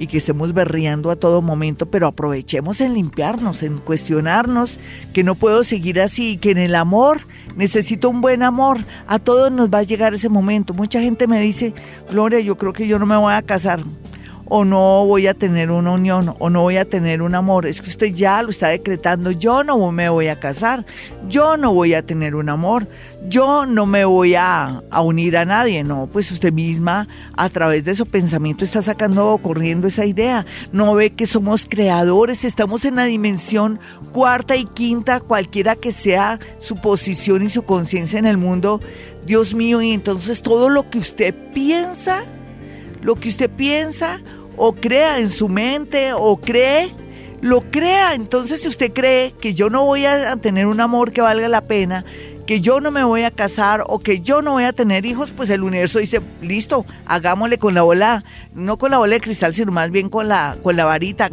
[SPEAKER 3] y que estemos berriando a todo momento, pero aprovechemos en limpiarnos, en cuestionarnos que no puedo seguir así, que en el amor necesito un buen amor. A todos nos va a llegar ese momento. Mucha gente me dice, Gloria, yo creo que yo no me voy a casar o no voy a tener una unión o no voy a tener un amor. Es que usted ya lo está decretando. Yo no me voy a casar, yo no voy a tener un amor, yo no me voy a, unir a nadie. No, pues usted misma a través de su pensamiento está sacando, corriendo esa idea. No ve que somos creadores, estamos en la dimensión cuarta y quinta, cualquiera que sea su posición y su conciencia en el mundo. Dios mío, y entonces todo lo que usted piensa, lo que usted piensa o crea en su mente o cree, lo crea. Entonces si usted cree que yo no voy a tener un amor que valga la pena, que yo no me voy a casar o que yo no voy a tener hijos, pues el universo dice, listo, hagámosle con la bola, no con la bola de cristal, sino más bien con la, con la varita,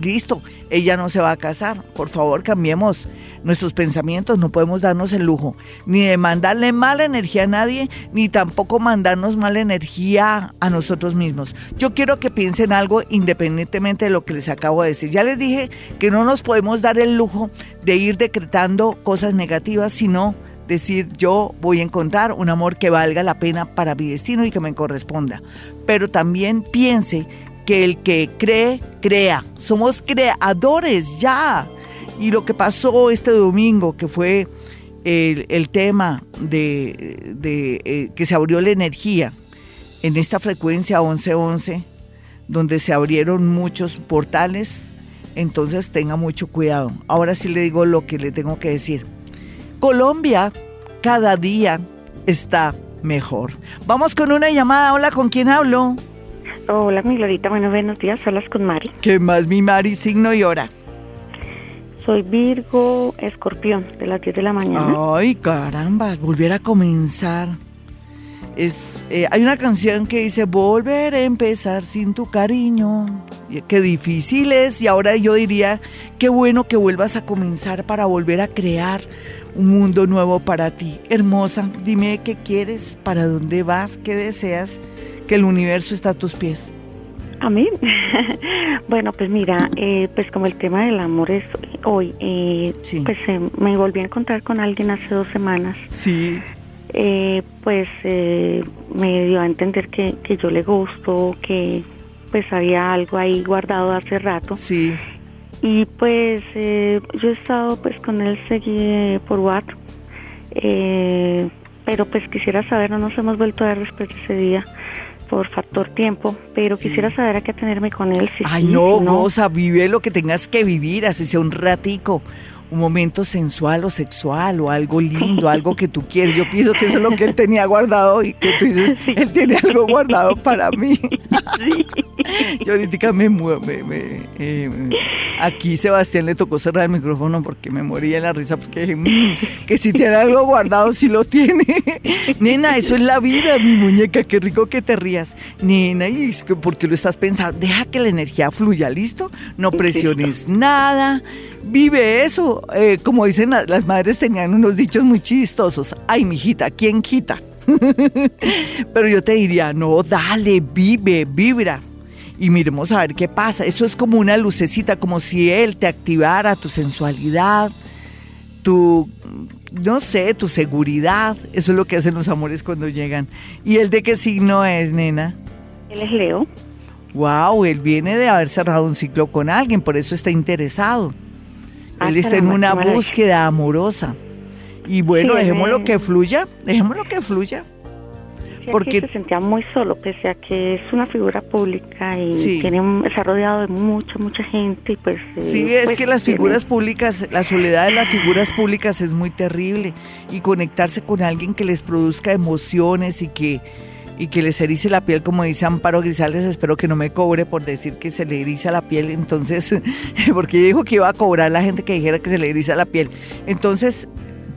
[SPEAKER 3] listo, ella no se va a casar. Por favor, cambiemos nuestros pensamientos, no podemos darnos el lujo ni de mandarle mala energía a nadie, ni tampoco mandarnos mala energía a nosotros mismos. Yo quiero que piensen algo independientemente de lo que les acabo de decir. Ya les dije que no nos podemos dar el lujo de ir decretando cosas negativas, sino decir yo voy a encontrar un amor que valga la pena para mi destino y que me corresponda. Pero también piense que el que cree, crea. Somos creadores ya. Y lo que pasó este domingo, que fue el, tema de, eh, que se abrió la energía en esta frecuencia 1111, donde se abrieron muchos portales, entonces tenga mucho cuidado. Ahora sí le digo lo que le tengo que decir. Colombia cada día está mejor. Vamos con una llamada. Hola, ¿con quién hablo?
[SPEAKER 8] Hola, mi Glorita. Bueno, buenos días. Hablas con Mari.
[SPEAKER 3] ¿Qué más, mi Mari? Signo y hora.
[SPEAKER 8] Soy Virgo Escorpión, de las 10 de la mañana.
[SPEAKER 3] Ay, caramba, volver a comenzar. Es, eh, hay una canción que dice, volver a empezar sin tu cariño. Qué difícil es y ahora yo diría, qué bueno que vuelvas a comenzar para volver a crear un mundo nuevo para ti. Hermosa, dime qué quieres, para dónde vas, qué deseas, que el universo está a tus pies.
[SPEAKER 8] ¿A mí? bueno, pues mira, eh, pues como el tema del amor es hoy, eh,
[SPEAKER 3] Sí.
[SPEAKER 8] pues eh, me volví a encontrar con alguien hace dos semanas.
[SPEAKER 3] Sí,
[SPEAKER 8] Eh, pues eh, me dio a entender que, que yo le gusto, que pues había algo ahí guardado hace rato.
[SPEAKER 3] sí,
[SPEAKER 8] Y pues eh, yo he estado pues con él seguí por WhatsApp, eh, pero pues quisiera saber, no nos hemos vuelto a ver después de ese día por factor tiempo, pero quisiera saber a qué atenerme con él. Si
[SPEAKER 3] Ay,
[SPEAKER 8] sí,
[SPEAKER 3] no,
[SPEAKER 8] si
[SPEAKER 3] goza, vive lo que tengas que vivir, así sea un ratico, un momento sensual o sexual o algo lindo, algo que tú quieres. Yo pienso que eso es lo que él tenía guardado y que tú dices, él tiene algo guardado para mí. Yo ahorita me muevo, me- me, eh, aquí Sebastián le tocó cerrar el micrófono porque me moría en la risa porque dije, "Mm, que si tiene algo guardado, si lo tiene. Nena, eso es la vida, mi muñeca, qué rico que te rías. Nena, y es que ¿por qué lo estás pensando? Deja que la energía fluya, ¿listo? No presiones nada, vive eso. Eh, como dicen la- las madres tenían unos dichos muy chistosos. Ay, mijita, ¿quién quita? Pero yo te diría, no, dale, vive, vibra. Y miremos a ver qué pasa. Eso es como una lucecita, como si él te activara tu sensualidad, tu, no sé, tu seguridad. Eso es lo que hacen los amores cuando llegan. ¿Y él de qué signo es, nena?
[SPEAKER 8] Él es Leo.
[SPEAKER 3] Wow, él viene de haber cerrado un ciclo con alguien, por eso está interesado.
[SPEAKER 8] Ah,
[SPEAKER 3] él está en una búsqueda amorosa. Y bueno,
[SPEAKER 8] Sí,
[SPEAKER 3] dejémoslo que fluya, dejémoslo que fluya. Porque-
[SPEAKER 8] se sentía muy solo, pese a que es una figura pública y
[SPEAKER 3] Sí.
[SPEAKER 8] tiene está rodeado de mucha, mucha gente. Y pues, eh,
[SPEAKER 3] Sí, es
[SPEAKER 8] pues,
[SPEAKER 3] que las
[SPEAKER 8] tiene-
[SPEAKER 3] figuras públicas, la soledad de las figuras públicas es muy terrible y conectarse con alguien que les produzca emociones y que y que les erice la piel, como dice Amparo Grisales, espero que no me cobre por decir que se le eriza la piel, entonces, porque dijo que iba a cobrar la gente que dijera que se le eriza la piel. Entonces,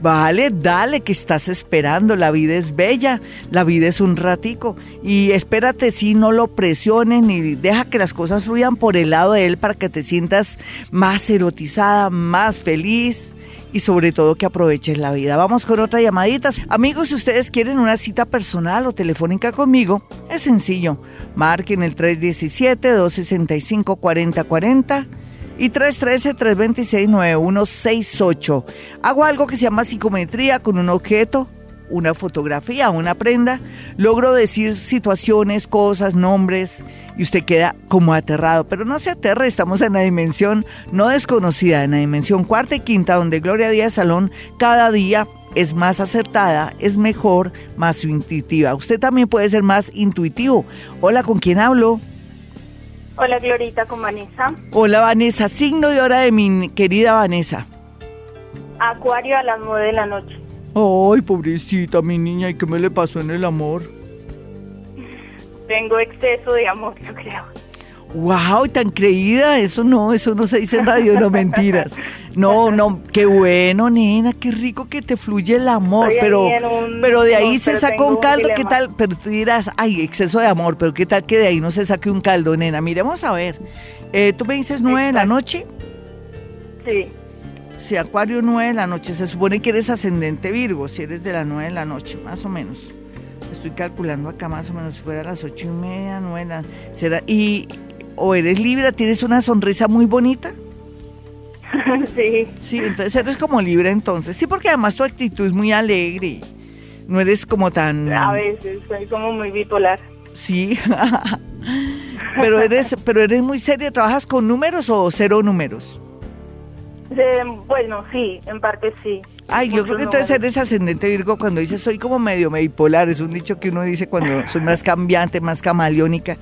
[SPEAKER 3] Vale, dale, que estás esperando. La vida es bella, la vida es un ratico. Y espérate, si no lo presiones ni deja que las cosas fluyan por el lado de él para que te sientas más erotizada, más feliz y sobre todo que aproveches la vida. Vamos con otra llamadita. Amigos, si ustedes quieren una cita personal o telefónica conmigo, es sencillo. Marquen el 317-265-4040 y 313-326-9168. Hago algo que se llama psicometría con un objeto, una fotografía, una prenda. Logro decir situaciones, cosas, nombres y usted queda como aterrado. Pero no se aterre, estamos en la dimensión no desconocida, en la dimensión cuarta y quinta, donde Gloria Díaz Salón cada día es más acertada, es mejor, más intuitiva. Usted también puede ser más intuitivo. Hola, ¿con quién hablo?
[SPEAKER 9] Hola Glorita con Vanessa.
[SPEAKER 3] Hola Vanessa, signo de hora de mi querida Vanessa.
[SPEAKER 9] Acuario a las nueve de la noche.
[SPEAKER 3] Ay, pobrecita mi niña, ¿y qué me le pasó en el amor?
[SPEAKER 9] Tengo exceso de amor, yo creo.
[SPEAKER 3] Wow, tan creída, eso no, eso no se dice en radio, no mentiras. No, no, qué bueno, nena, qué rico que te fluye el amor,
[SPEAKER 9] Estoy
[SPEAKER 3] pero,
[SPEAKER 9] un-
[SPEAKER 3] pero de ahí
[SPEAKER 9] no,
[SPEAKER 3] se sacó un
[SPEAKER 9] un
[SPEAKER 3] caldo, ¿qué tal? Pero tú dirás, ay, exceso de amor, pero qué tal que de ahí no se saque un caldo, nena. Miremos a ver. Eh, Tú me dices nueve de la noche.
[SPEAKER 9] Sí,
[SPEAKER 3] Si Acuario 9 de la noche, se supone que eres ascendente Virgo, si eres de las 9 de la noche, más o menos. Estoy calculando acá más o menos, si fuera a las ocho y media, 9 de la... Será, y, o eres Libra, tienes una sonrisa muy bonita.
[SPEAKER 9] sí.
[SPEAKER 3] Sí, entonces eres como Libra entonces. Sí, porque además tu actitud es muy alegre. No eres como tan...
[SPEAKER 9] A veces soy como muy bipolar.
[SPEAKER 3] Sí. pero eres, pero eres muy seria. ¿Trabajas con números o cero números?
[SPEAKER 9] Eh, bueno, sí, en parte sí.
[SPEAKER 3] Ay, yo creo que entonces
[SPEAKER 9] números.
[SPEAKER 3] eres ascendente Virgo cuando dices soy como medio bipolar. Es un dicho que uno dice cuando soy más cambiante, más camaleónica.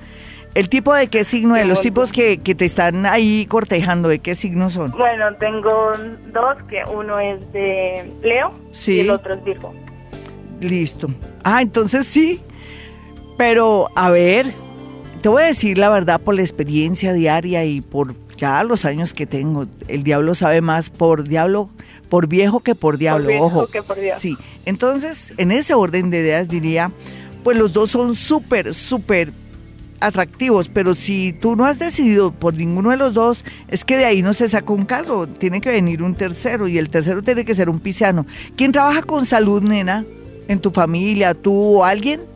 [SPEAKER 3] ¿El tipo de qué signo es? Los tipos que, que te están ahí cortejando, ¿de qué signo son?
[SPEAKER 9] Bueno, tengo dos, que uno es de Leo
[SPEAKER 3] Sí.
[SPEAKER 9] y el otro es Virgo.
[SPEAKER 3] Listo. Ah, entonces sí. Pero, a ver, te voy a decir la verdad por la experiencia diaria y por ya los años que tengo. El diablo sabe más por diablo, por viejo que por diablo.
[SPEAKER 9] viejo
[SPEAKER 3] Ojo.
[SPEAKER 9] que por diablo.
[SPEAKER 3] Sí. Entonces, en ese orden de ideas diría, pues los dos son súper, súper atractivos, pero si tú no has decidido por ninguno de los dos, es que de ahí no se saca un caldo, tiene que venir un tercero y el tercero tiene que ser un pisciano. ¿Quién trabaja con salud, nena? ¿En tu familia, tú o alguien?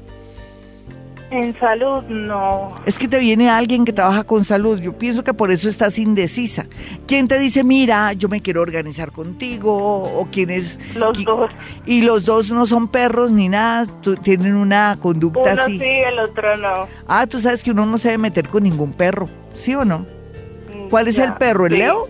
[SPEAKER 9] En salud, no.
[SPEAKER 3] Es que te viene alguien que trabaja con salud. Yo pienso que por eso estás indecisa. ¿Quién te dice, mira, yo me quiero organizar contigo? ¿O quién es?
[SPEAKER 9] Los dos.
[SPEAKER 3] Y los dos no son perros ni nada, tienen una conducta
[SPEAKER 9] Uno
[SPEAKER 3] así.
[SPEAKER 9] sí, el otro no.
[SPEAKER 3] Ah, tú sabes que uno no se debe meter con ningún perro, ¿sí o no? ¿Cuál es
[SPEAKER 9] Ya,
[SPEAKER 3] el perro, el
[SPEAKER 9] sí,
[SPEAKER 3] Leo?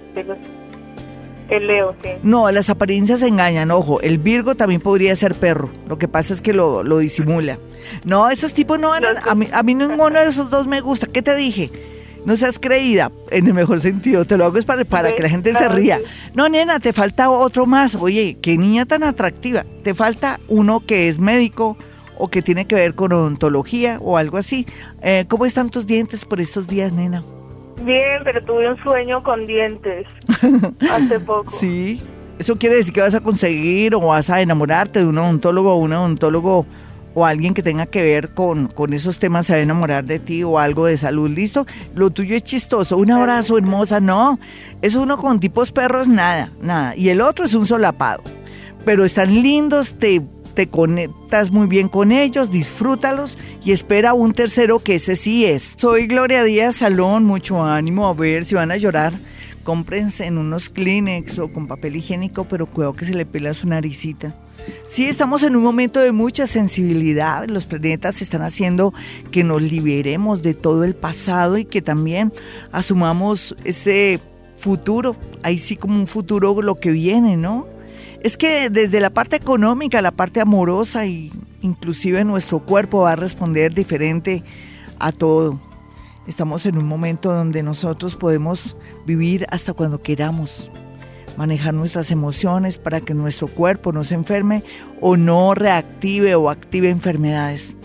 [SPEAKER 9] El Leo, sí.
[SPEAKER 3] No, las apariencias engañan, ojo, el Virgo también podría ser perro, lo que pasa es que lo, lo disimula. No, esos tipos no van a, a mí, a mí ninguno de esos dos me gusta, ¿qué te dije? No seas creída, en el mejor sentido, te lo hago es para, para que la gente se ría.
[SPEAKER 9] sí.
[SPEAKER 3] No, nena, te falta otro más, oye, qué niña tan atractiva, te falta uno que es médico o que tiene que ver con odontología o algo así. Eh, ¿Cómo están tus dientes por estos días, nena?
[SPEAKER 9] Bien, pero tuve un sueño con dientes hace poco.
[SPEAKER 3] Sí. ¿Eso quiere decir que vas a conseguir o vas a enamorarte de un odontólogo o un odontólogo o alguien que tenga que ver con, con esos temas se va a enamorar de ti o algo de salud? ¿Listo? Lo tuyo es chistoso. Un abrazo, hermosa. No, es uno con tipos perros, nada, nada. Y el otro es un solapado. Pero están lindos, te, te conectas muy bien con ellos, disfrútalos y espera un tercero que ese sí es. Soy Gloria Díaz Salón, mucho ánimo, a ver si van a llorar. Cómprense en unos Kleenex o con papel higiénico, pero cuidado que se le pela su naricita. Sí, estamos en un momento de mucha sensibilidad. Los planetas están haciendo que nos liberemos de todo el pasado y que también asumamos ese futuro. Ahí sí como un futuro lo que viene, ¿no? Es que desde la parte económica, la parte amorosa y inclusive nuestro cuerpo va a responder diferente a todo. Estamos en un momento donde nosotros podemos vivir hasta cuando queramos, manejar nuestras emociones para que nuestro cuerpo no se enferme o no reactive o active enfermedades.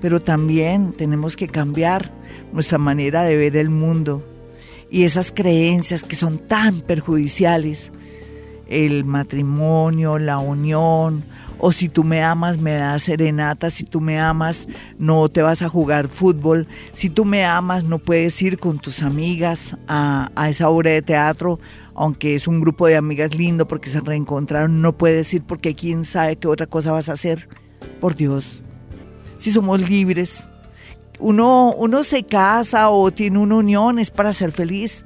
[SPEAKER 3] Pero también tenemos que cambiar nuestra manera de ver el mundo y esas creencias que son tan perjudiciales el matrimonio, la unión, o si tú me amas, me das serenata, si tú me amas, no te vas a jugar fútbol, si tú me amas, no puedes ir con tus amigas a, a esa obra de teatro, aunque es un grupo de amigas lindo porque se reencontraron, no puedes ir porque quién sabe qué otra cosa vas a hacer. Por Dios, si somos libres, uno, uno se casa o tiene una unión es para ser feliz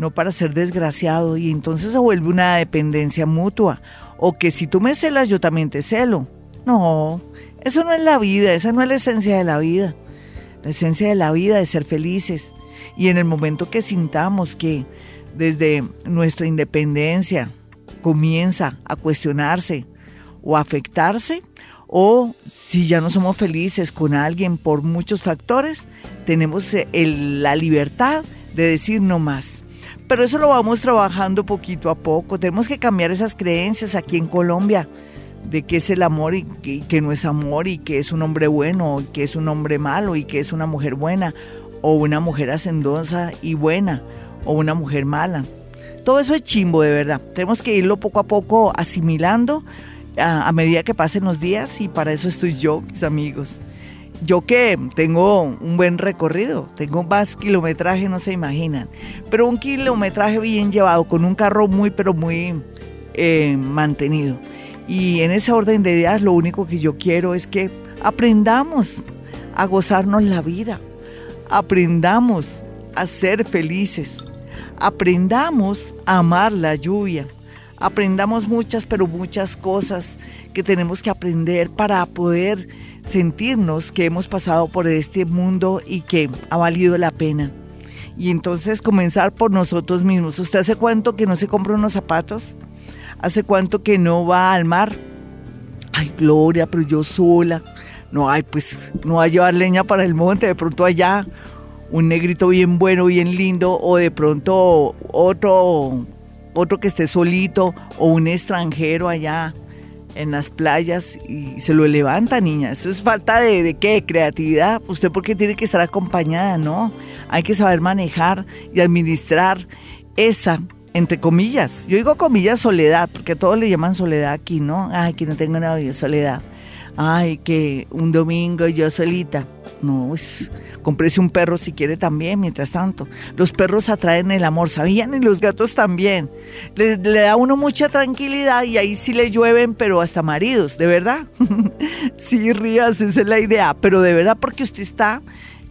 [SPEAKER 3] no para ser desgraciado y entonces se vuelve una dependencia mutua o que si tú me celas yo también te celo. No, eso no es la vida, esa no es la esencia de la vida. La esencia de la vida es ser felices y en el momento que sintamos que desde nuestra independencia comienza a cuestionarse o afectarse o si ya no somos felices con alguien por muchos factores, tenemos el- la libertad de decir no más pero eso lo vamos trabajando poquito a poco. Tenemos que cambiar esas creencias aquí en Colombia de que es el amor y que, y que no es amor y que es un hombre bueno y que es un hombre malo y que es una mujer buena o una mujer hacendosa y buena o una mujer mala. Todo eso es chimbo de verdad. Tenemos que irlo poco a poco asimilando a, a medida que pasen los días y para eso estoy yo, mis amigos. Yo que tengo un buen recorrido, tengo más kilometraje, no se imaginan, pero un kilometraje bien llevado, con un carro muy, pero muy eh, mantenido. Y en ese orden de ideas, lo único que yo quiero es que aprendamos a gozarnos la vida, aprendamos a ser felices, aprendamos a amar la lluvia, aprendamos muchas, pero muchas cosas que tenemos que aprender para poder sentirnos que hemos pasado por este mundo y que ha valido la pena. Y entonces comenzar por nosotros mismos. ¿Usted hace cuánto que no se compra unos zapatos? ¿Hace cuánto que no va al mar? Ay, Gloria, pero yo sola. No, ay, pues no va a llevar leña para el monte, de pronto allá un negrito bien bueno, bien lindo, o de pronto otro, otro que esté solito, o un extranjero allá en las playas y se lo levanta, niña. Eso es falta de, de qué, creatividad. Usted porque tiene que estar acompañada, ¿no? Hay que saber manejar y administrar esa, entre comillas, yo digo comillas soledad, porque todos le llaman soledad aquí, ¿no? Ay, que no tengo nadie, soledad. Ay, que un domingo yo solita. No, pues, cómprese un perro si quiere también, mientras tanto. Los perros atraen el amor, ¿sabían? Y los gatos también. Le, le da uno mucha tranquilidad y ahí sí le llueven, pero hasta maridos, ¿de verdad? sí, rías, esa es la idea, pero de verdad porque usted está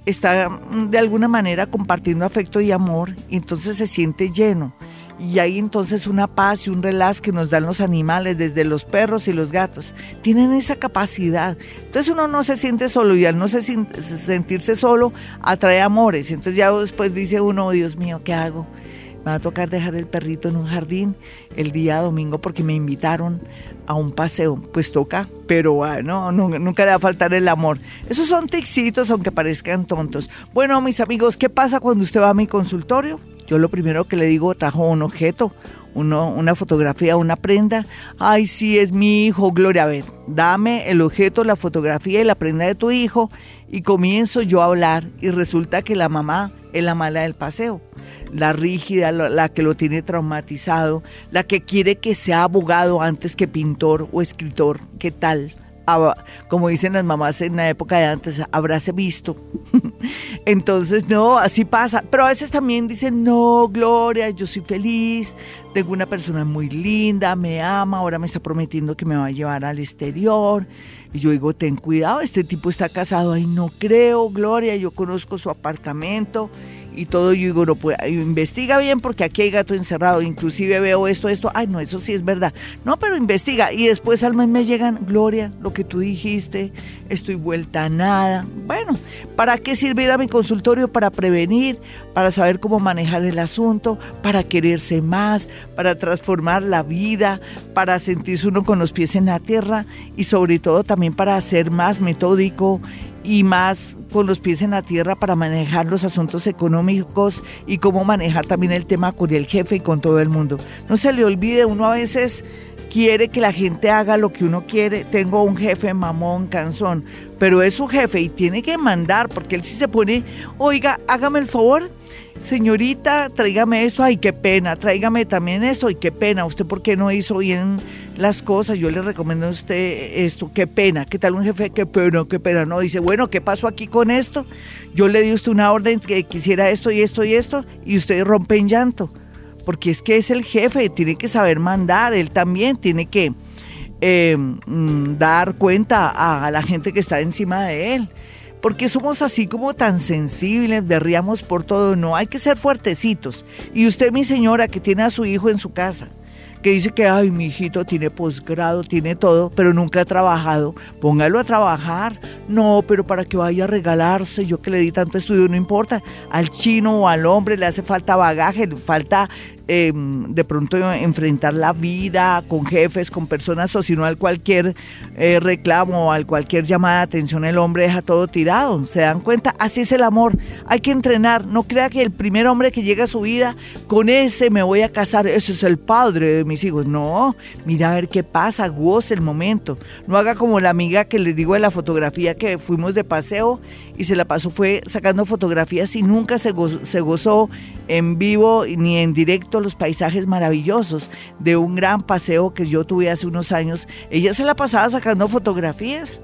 [SPEAKER 3] está mm, de alguna manera compartiendo afecto y amor y entonces se siente lleno. Y hay entonces una paz y un relax que nos dan los animales, desde los perros y los gatos. Tienen esa capacidad. Entonces uno no se siente solo y al no se sentirse solo atrae amores. Entonces ya después dice uno, "Oh, Dios mío, ¿qué hago? Me va a tocar dejar el perrito en un jardín el día domingo porque me invitaron a un paseo. Pues toca, pero ah, no, no, nunca le va a faltar el amor. Esos son tixitos, aunque parezcan tontos. Bueno, mis amigos, ¿qué pasa cuando usted va a mi consultorio? Yo lo primero que le digo, trajo un objeto, una fotografía, una prenda. Ay, sí, es mi hijo, Gloria. A ver, dame el objeto, la fotografía y la prenda de tu hijo. Y comienzo yo a hablar y resulta que la mamá es la mala del paseo la rígida, la, la que lo tiene traumatizado, la que quiere que sea abogado antes que pintor o escritor. ¿Qué tal? Como dicen las mamás en la época de antes, habráse visto. Entonces, no, así pasa. Pero a veces también dicen, no, Gloria, yo soy feliz, tengo una persona muy linda, me ama, ahora me está prometiendo que me va a llevar al exterior. Y yo digo, ten cuidado, este tipo está casado. Ay, no creo, Gloria, yo conozco su apartamento y todo, yo digo, no puede, investiga bien porque aquí hay gato encerrado, inclusive veo esto, esto, ay no, eso sí es verdad. No, pero investiga y después al mes me llegan, Gloria, lo que tú dijiste, estoy vuelta a nada. Bueno, ¿para qué sirviera mi consultorio? Para prevenir, para saber cómo manejar el asunto, para quererse más, para transformar la vida, para sentirse uno con los pies en la tierra y sobre todo también para ser más metódico y más con los pies en la tierra para manejar los asuntos económicos y cómo manejar también el tema con el jefe y con todo el mundo. No se le olvide, uno a veces quiere que la gente haga lo que uno quiere. Tengo un jefe mamón, cansón, pero es su jefe y tiene que mandar porque él sí se pone, oiga, hágame el favor. Señorita, tráigame esto, ay, qué pena, tráigame también esto, ay, qué pena, usted por qué no hizo bien las cosas, yo le recomiendo a usted esto, qué pena, qué tal un jefe, qué pena, qué pena, no, dice, bueno, ¿qué pasó aquí con esto? Yo le di a usted una orden que quisiera esto y esto y esto, y usted rompe en llanto, porque es que es el jefe, tiene que saber mandar, él también tiene que eh, mm, dar cuenta a la gente que está encima de él porque somos así como tan sensibles, berriamos por todo, no, hay que ser fuertecitos. Y usted, mi señora, que tiene a su hijo en su casa, que dice que, ay, mi hijito tiene posgrado, tiene todo, pero nunca ha trabajado, póngalo a trabajar. No, pero para que vaya a regalarse, yo que le di tanto estudio, no importa, al chino o al hombre le hace falta bagaje, le falta eh, de pronto enfrentar la vida con jefes, con personas, o si no al cualquier eh, reclamo, al cualquier llamada de atención, el hombre deja todo tirado. ¿Se dan cuenta? Así es el amor. Hay que entrenar. No crea que el primer hombre que llega a su vida, con ese me voy a casar, ese es el padre de mis hijos. No, mira a ver qué pasa, goce el momento. No haga como la amiga que les digo de la fotografía que fuimos de paseo y se la pasó fue sacando fotografías y nunca se gozó en vivo ni en directo los paisajes maravillosos de un gran paseo que yo tuve hace unos años. Ella se la pasaba sacando fotografías.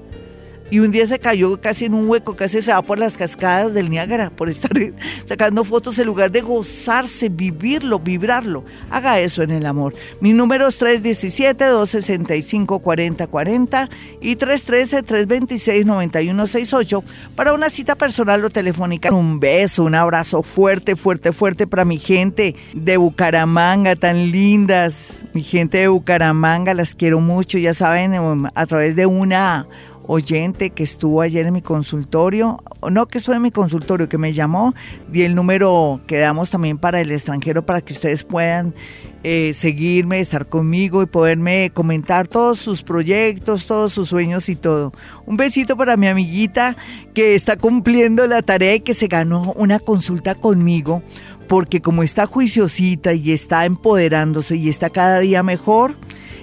[SPEAKER 3] Y un día se cayó casi en un hueco, casi se va por las cascadas del Niágara por estar sacando fotos en lugar de gozarse, vivirlo, vibrarlo. Haga eso en el amor. Mi número es 317-265-4040 y 313-326-9168 para una cita personal o telefónica. Un beso, un abrazo fuerte, fuerte, fuerte para mi gente de Bucaramanga, tan lindas. Mi gente de Bucaramanga, las quiero mucho, ya saben, a través de una oyente que estuvo ayer en mi consultorio, no que estuvo en mi consultorio, que me llamó, di el número que damos también para el extranjero para que ustedes puedan eh, seguirme, estar conmigo y poderme comentar todos sus proyectos, todos sus sueños y todo. Un besito para mi amiguita que está cumpliendo la tarea y que se ganó una consulta conmigo, porque como está juiciosita y está empoderándose y está cada día mejor,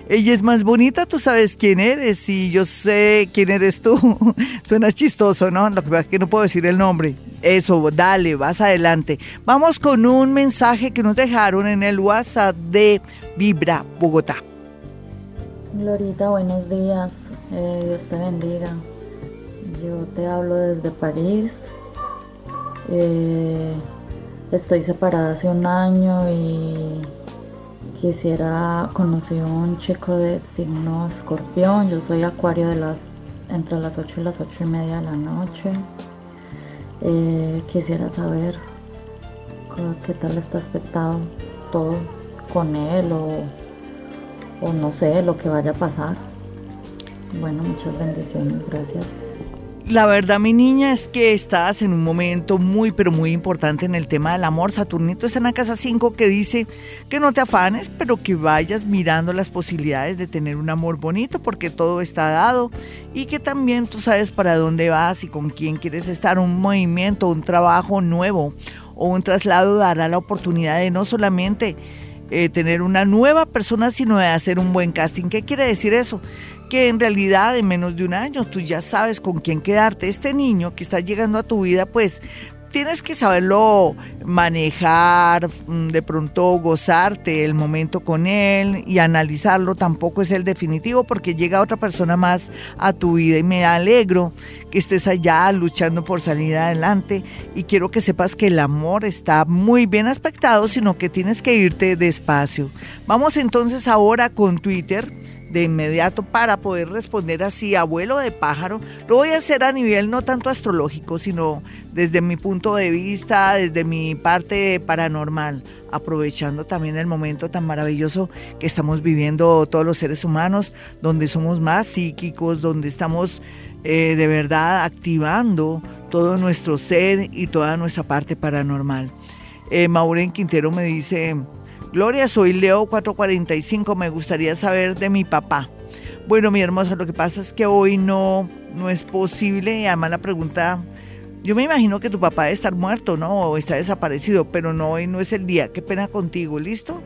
[SPEAKER 3] ella es más bonita, tú sabes quién eres y yo sé quién eres tú. Suena chistoso, ¿no? Lo que pasa es que no puedo decir el nombre. Eso, dale, vas adelante. Vamos con un mensaje que nos dejaron en el WhatsApp de Vibra Bogotá.
[SPEAKER 10] Glorita, buenos días. Eh, Dios te bendiga. Yo te hablo desde París. Eh, estoy separada hace un año y quisiera conocer un chico de signo escorpión. Yo soy acuario de las entre las 8 y las 8 y media de la noche. Eh, quisiera saber qué tal está aspectado todo con él o, o no sé lo que vaya a pasar. Bueno, muchas bendiciones, gracias.
[SPEAKER 3] La verdad, mi niña, es que estás en un momento muy, pero muy importante en el tema del amor. Saturnito está en la casa 5 que dice que no te afanes, pero que vayas mirando las posibilidades de tener un amor bonito, porque todo está dado y que también tú sabes para dónde vas y con quién quieres estar. Un movimiento, un trabajo nuevo o un traslado dará la oportunidad de no solamente eh, tener una nueva persona, sino de hacer un buen casting. ¿Qué quiere decir eso? que en realidad en menos de un año tú ya sabes con quién quedarte. Este niño que está llegando a tu vida, pues tienes que saberlo manejar, mm, de pronto gozarte el momento con él y analizarlo. Tampoco es el definitivo porque llega otra persona más a tu vida y me alegro que estés allá luchando por salir adelante y quiero que sepas que el amor está muy bien aspectado, sino que tienes que irte despacio. Vamos entonces ahora con Twitter de inmediato para poder responder así, abuelo de pájaro. Lo voy a hacer a nivel no tanto astrológico, sino desde mi punto de vista, desde mi parte paranormal, aprovechando también el momento tan maravilloso que estamos viviendo todos los seres humanos, donde somos más psíquicos, donde estamos eh, de verdad activando todo nuestro ser y toda nuestra parte paranormal. Eh, Quintero me dice, Gloria, soy Leo 445, me gustaría saber de mi papá. Bueno, mi hermosa, lo que pasa es que hoy no, no es posible, y además la pregunta, yo me imagino que tu papá debe estar muerto, ¿no? O está desaparecido, pero no, hoy no es el día. Qué pena contigo, ¿listo?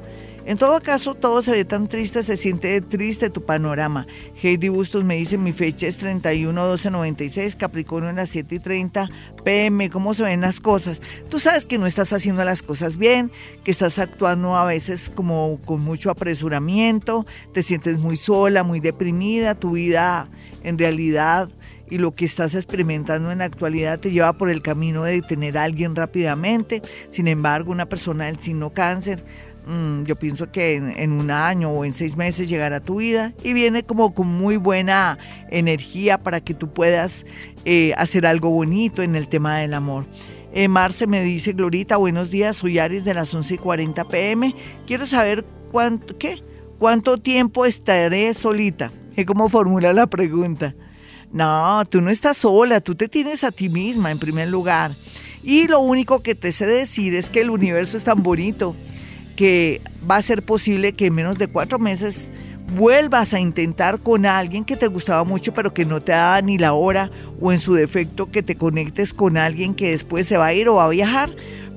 [SPEAKER 3] En todo caso, todo se ve tan triste, se siente triste tu panorama. Heidi Bustos me dice, mi fecha es 31 12 96, Capricornio en las 7 y 30 pm, ¿cómo se ven las cosas? Tú sabes que no estás haciendo las cosas bien, que estás actuando a veces como con mucho apresuramiento, te sientes muy sola, muy deprimida, tu vida en realidad y lo que estás experimentando en la actualidad te lleva por el camino de tener a alguien rápidamente. Sin embargo, una persona del signo cáncer Mm, yo pienso que en, un año o en seis meses llegará a tu vida y viene como con muy buena energía para que tú puedas eh, hacer algo bonito en el tema del amor. Eh, Marce me dice, Glorita, buenos días, soy Aries de las 11 y 40 pm. Quiero saber cuánto, ¿qué? ¿Cuánto tiempo estaré solita? Es como formula la pregunta. No, tú no estás sola, tú te tienes a ti misma en primer lugar. Y lo único que te sé decir es que el universo es tan bonito que va a ser posible que en menos de cuatro meses vuelvas a intentar con alguien que te gustaba mucho pero que no te daba ni la hora o en su defecto que te conectes con alguien que después se va a ir o va a viajar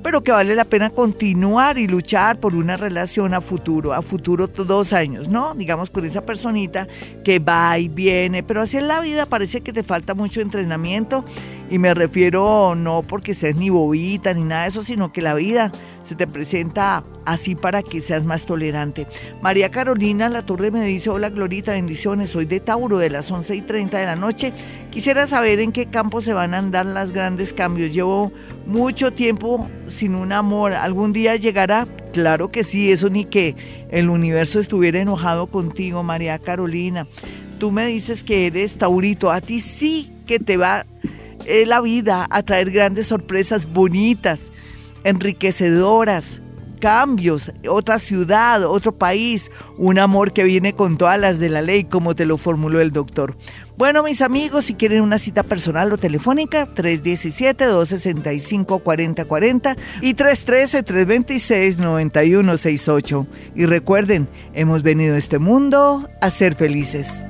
[SPEAKER 3] pero que vale la pena continuar y luchar por una relación a futuro, a futuro dos años, ¿no? Digamos con esa personita que va y viene, pero así en la vida parece que te falta mucho entrenamiento y me refiero no porque seas ni bobita ni nada de eso, sino que la vida se te presenta así para que seas más tolerante. María Carolina La Torre me dice, hola Glorita, bendiciones, soy de Tauro de las 11 y 30 de la noche. Quisiera saber en qué campo se van a andar los grandes cambios. Llevo mucho tiempo sin un amor. ¿Algún día llegará? Claro que sí, eso ni que el universo estuviera enojado contigo, María Carolina. Tú me dices que eres Taurito, a ti sí que te va eh, la vida a traer grandes sorpresas bonitas enriquecedoras, cambios, otra ciudad, otro país, un amor que viene con todas las de la ley, como te lo formuló el doctor. Bueno, mis amigos, si quieren una cita personal o telefónica, 317-265-4040 y 313-326-9168. Y recuerden, hemos venido a este mundo a ser felices.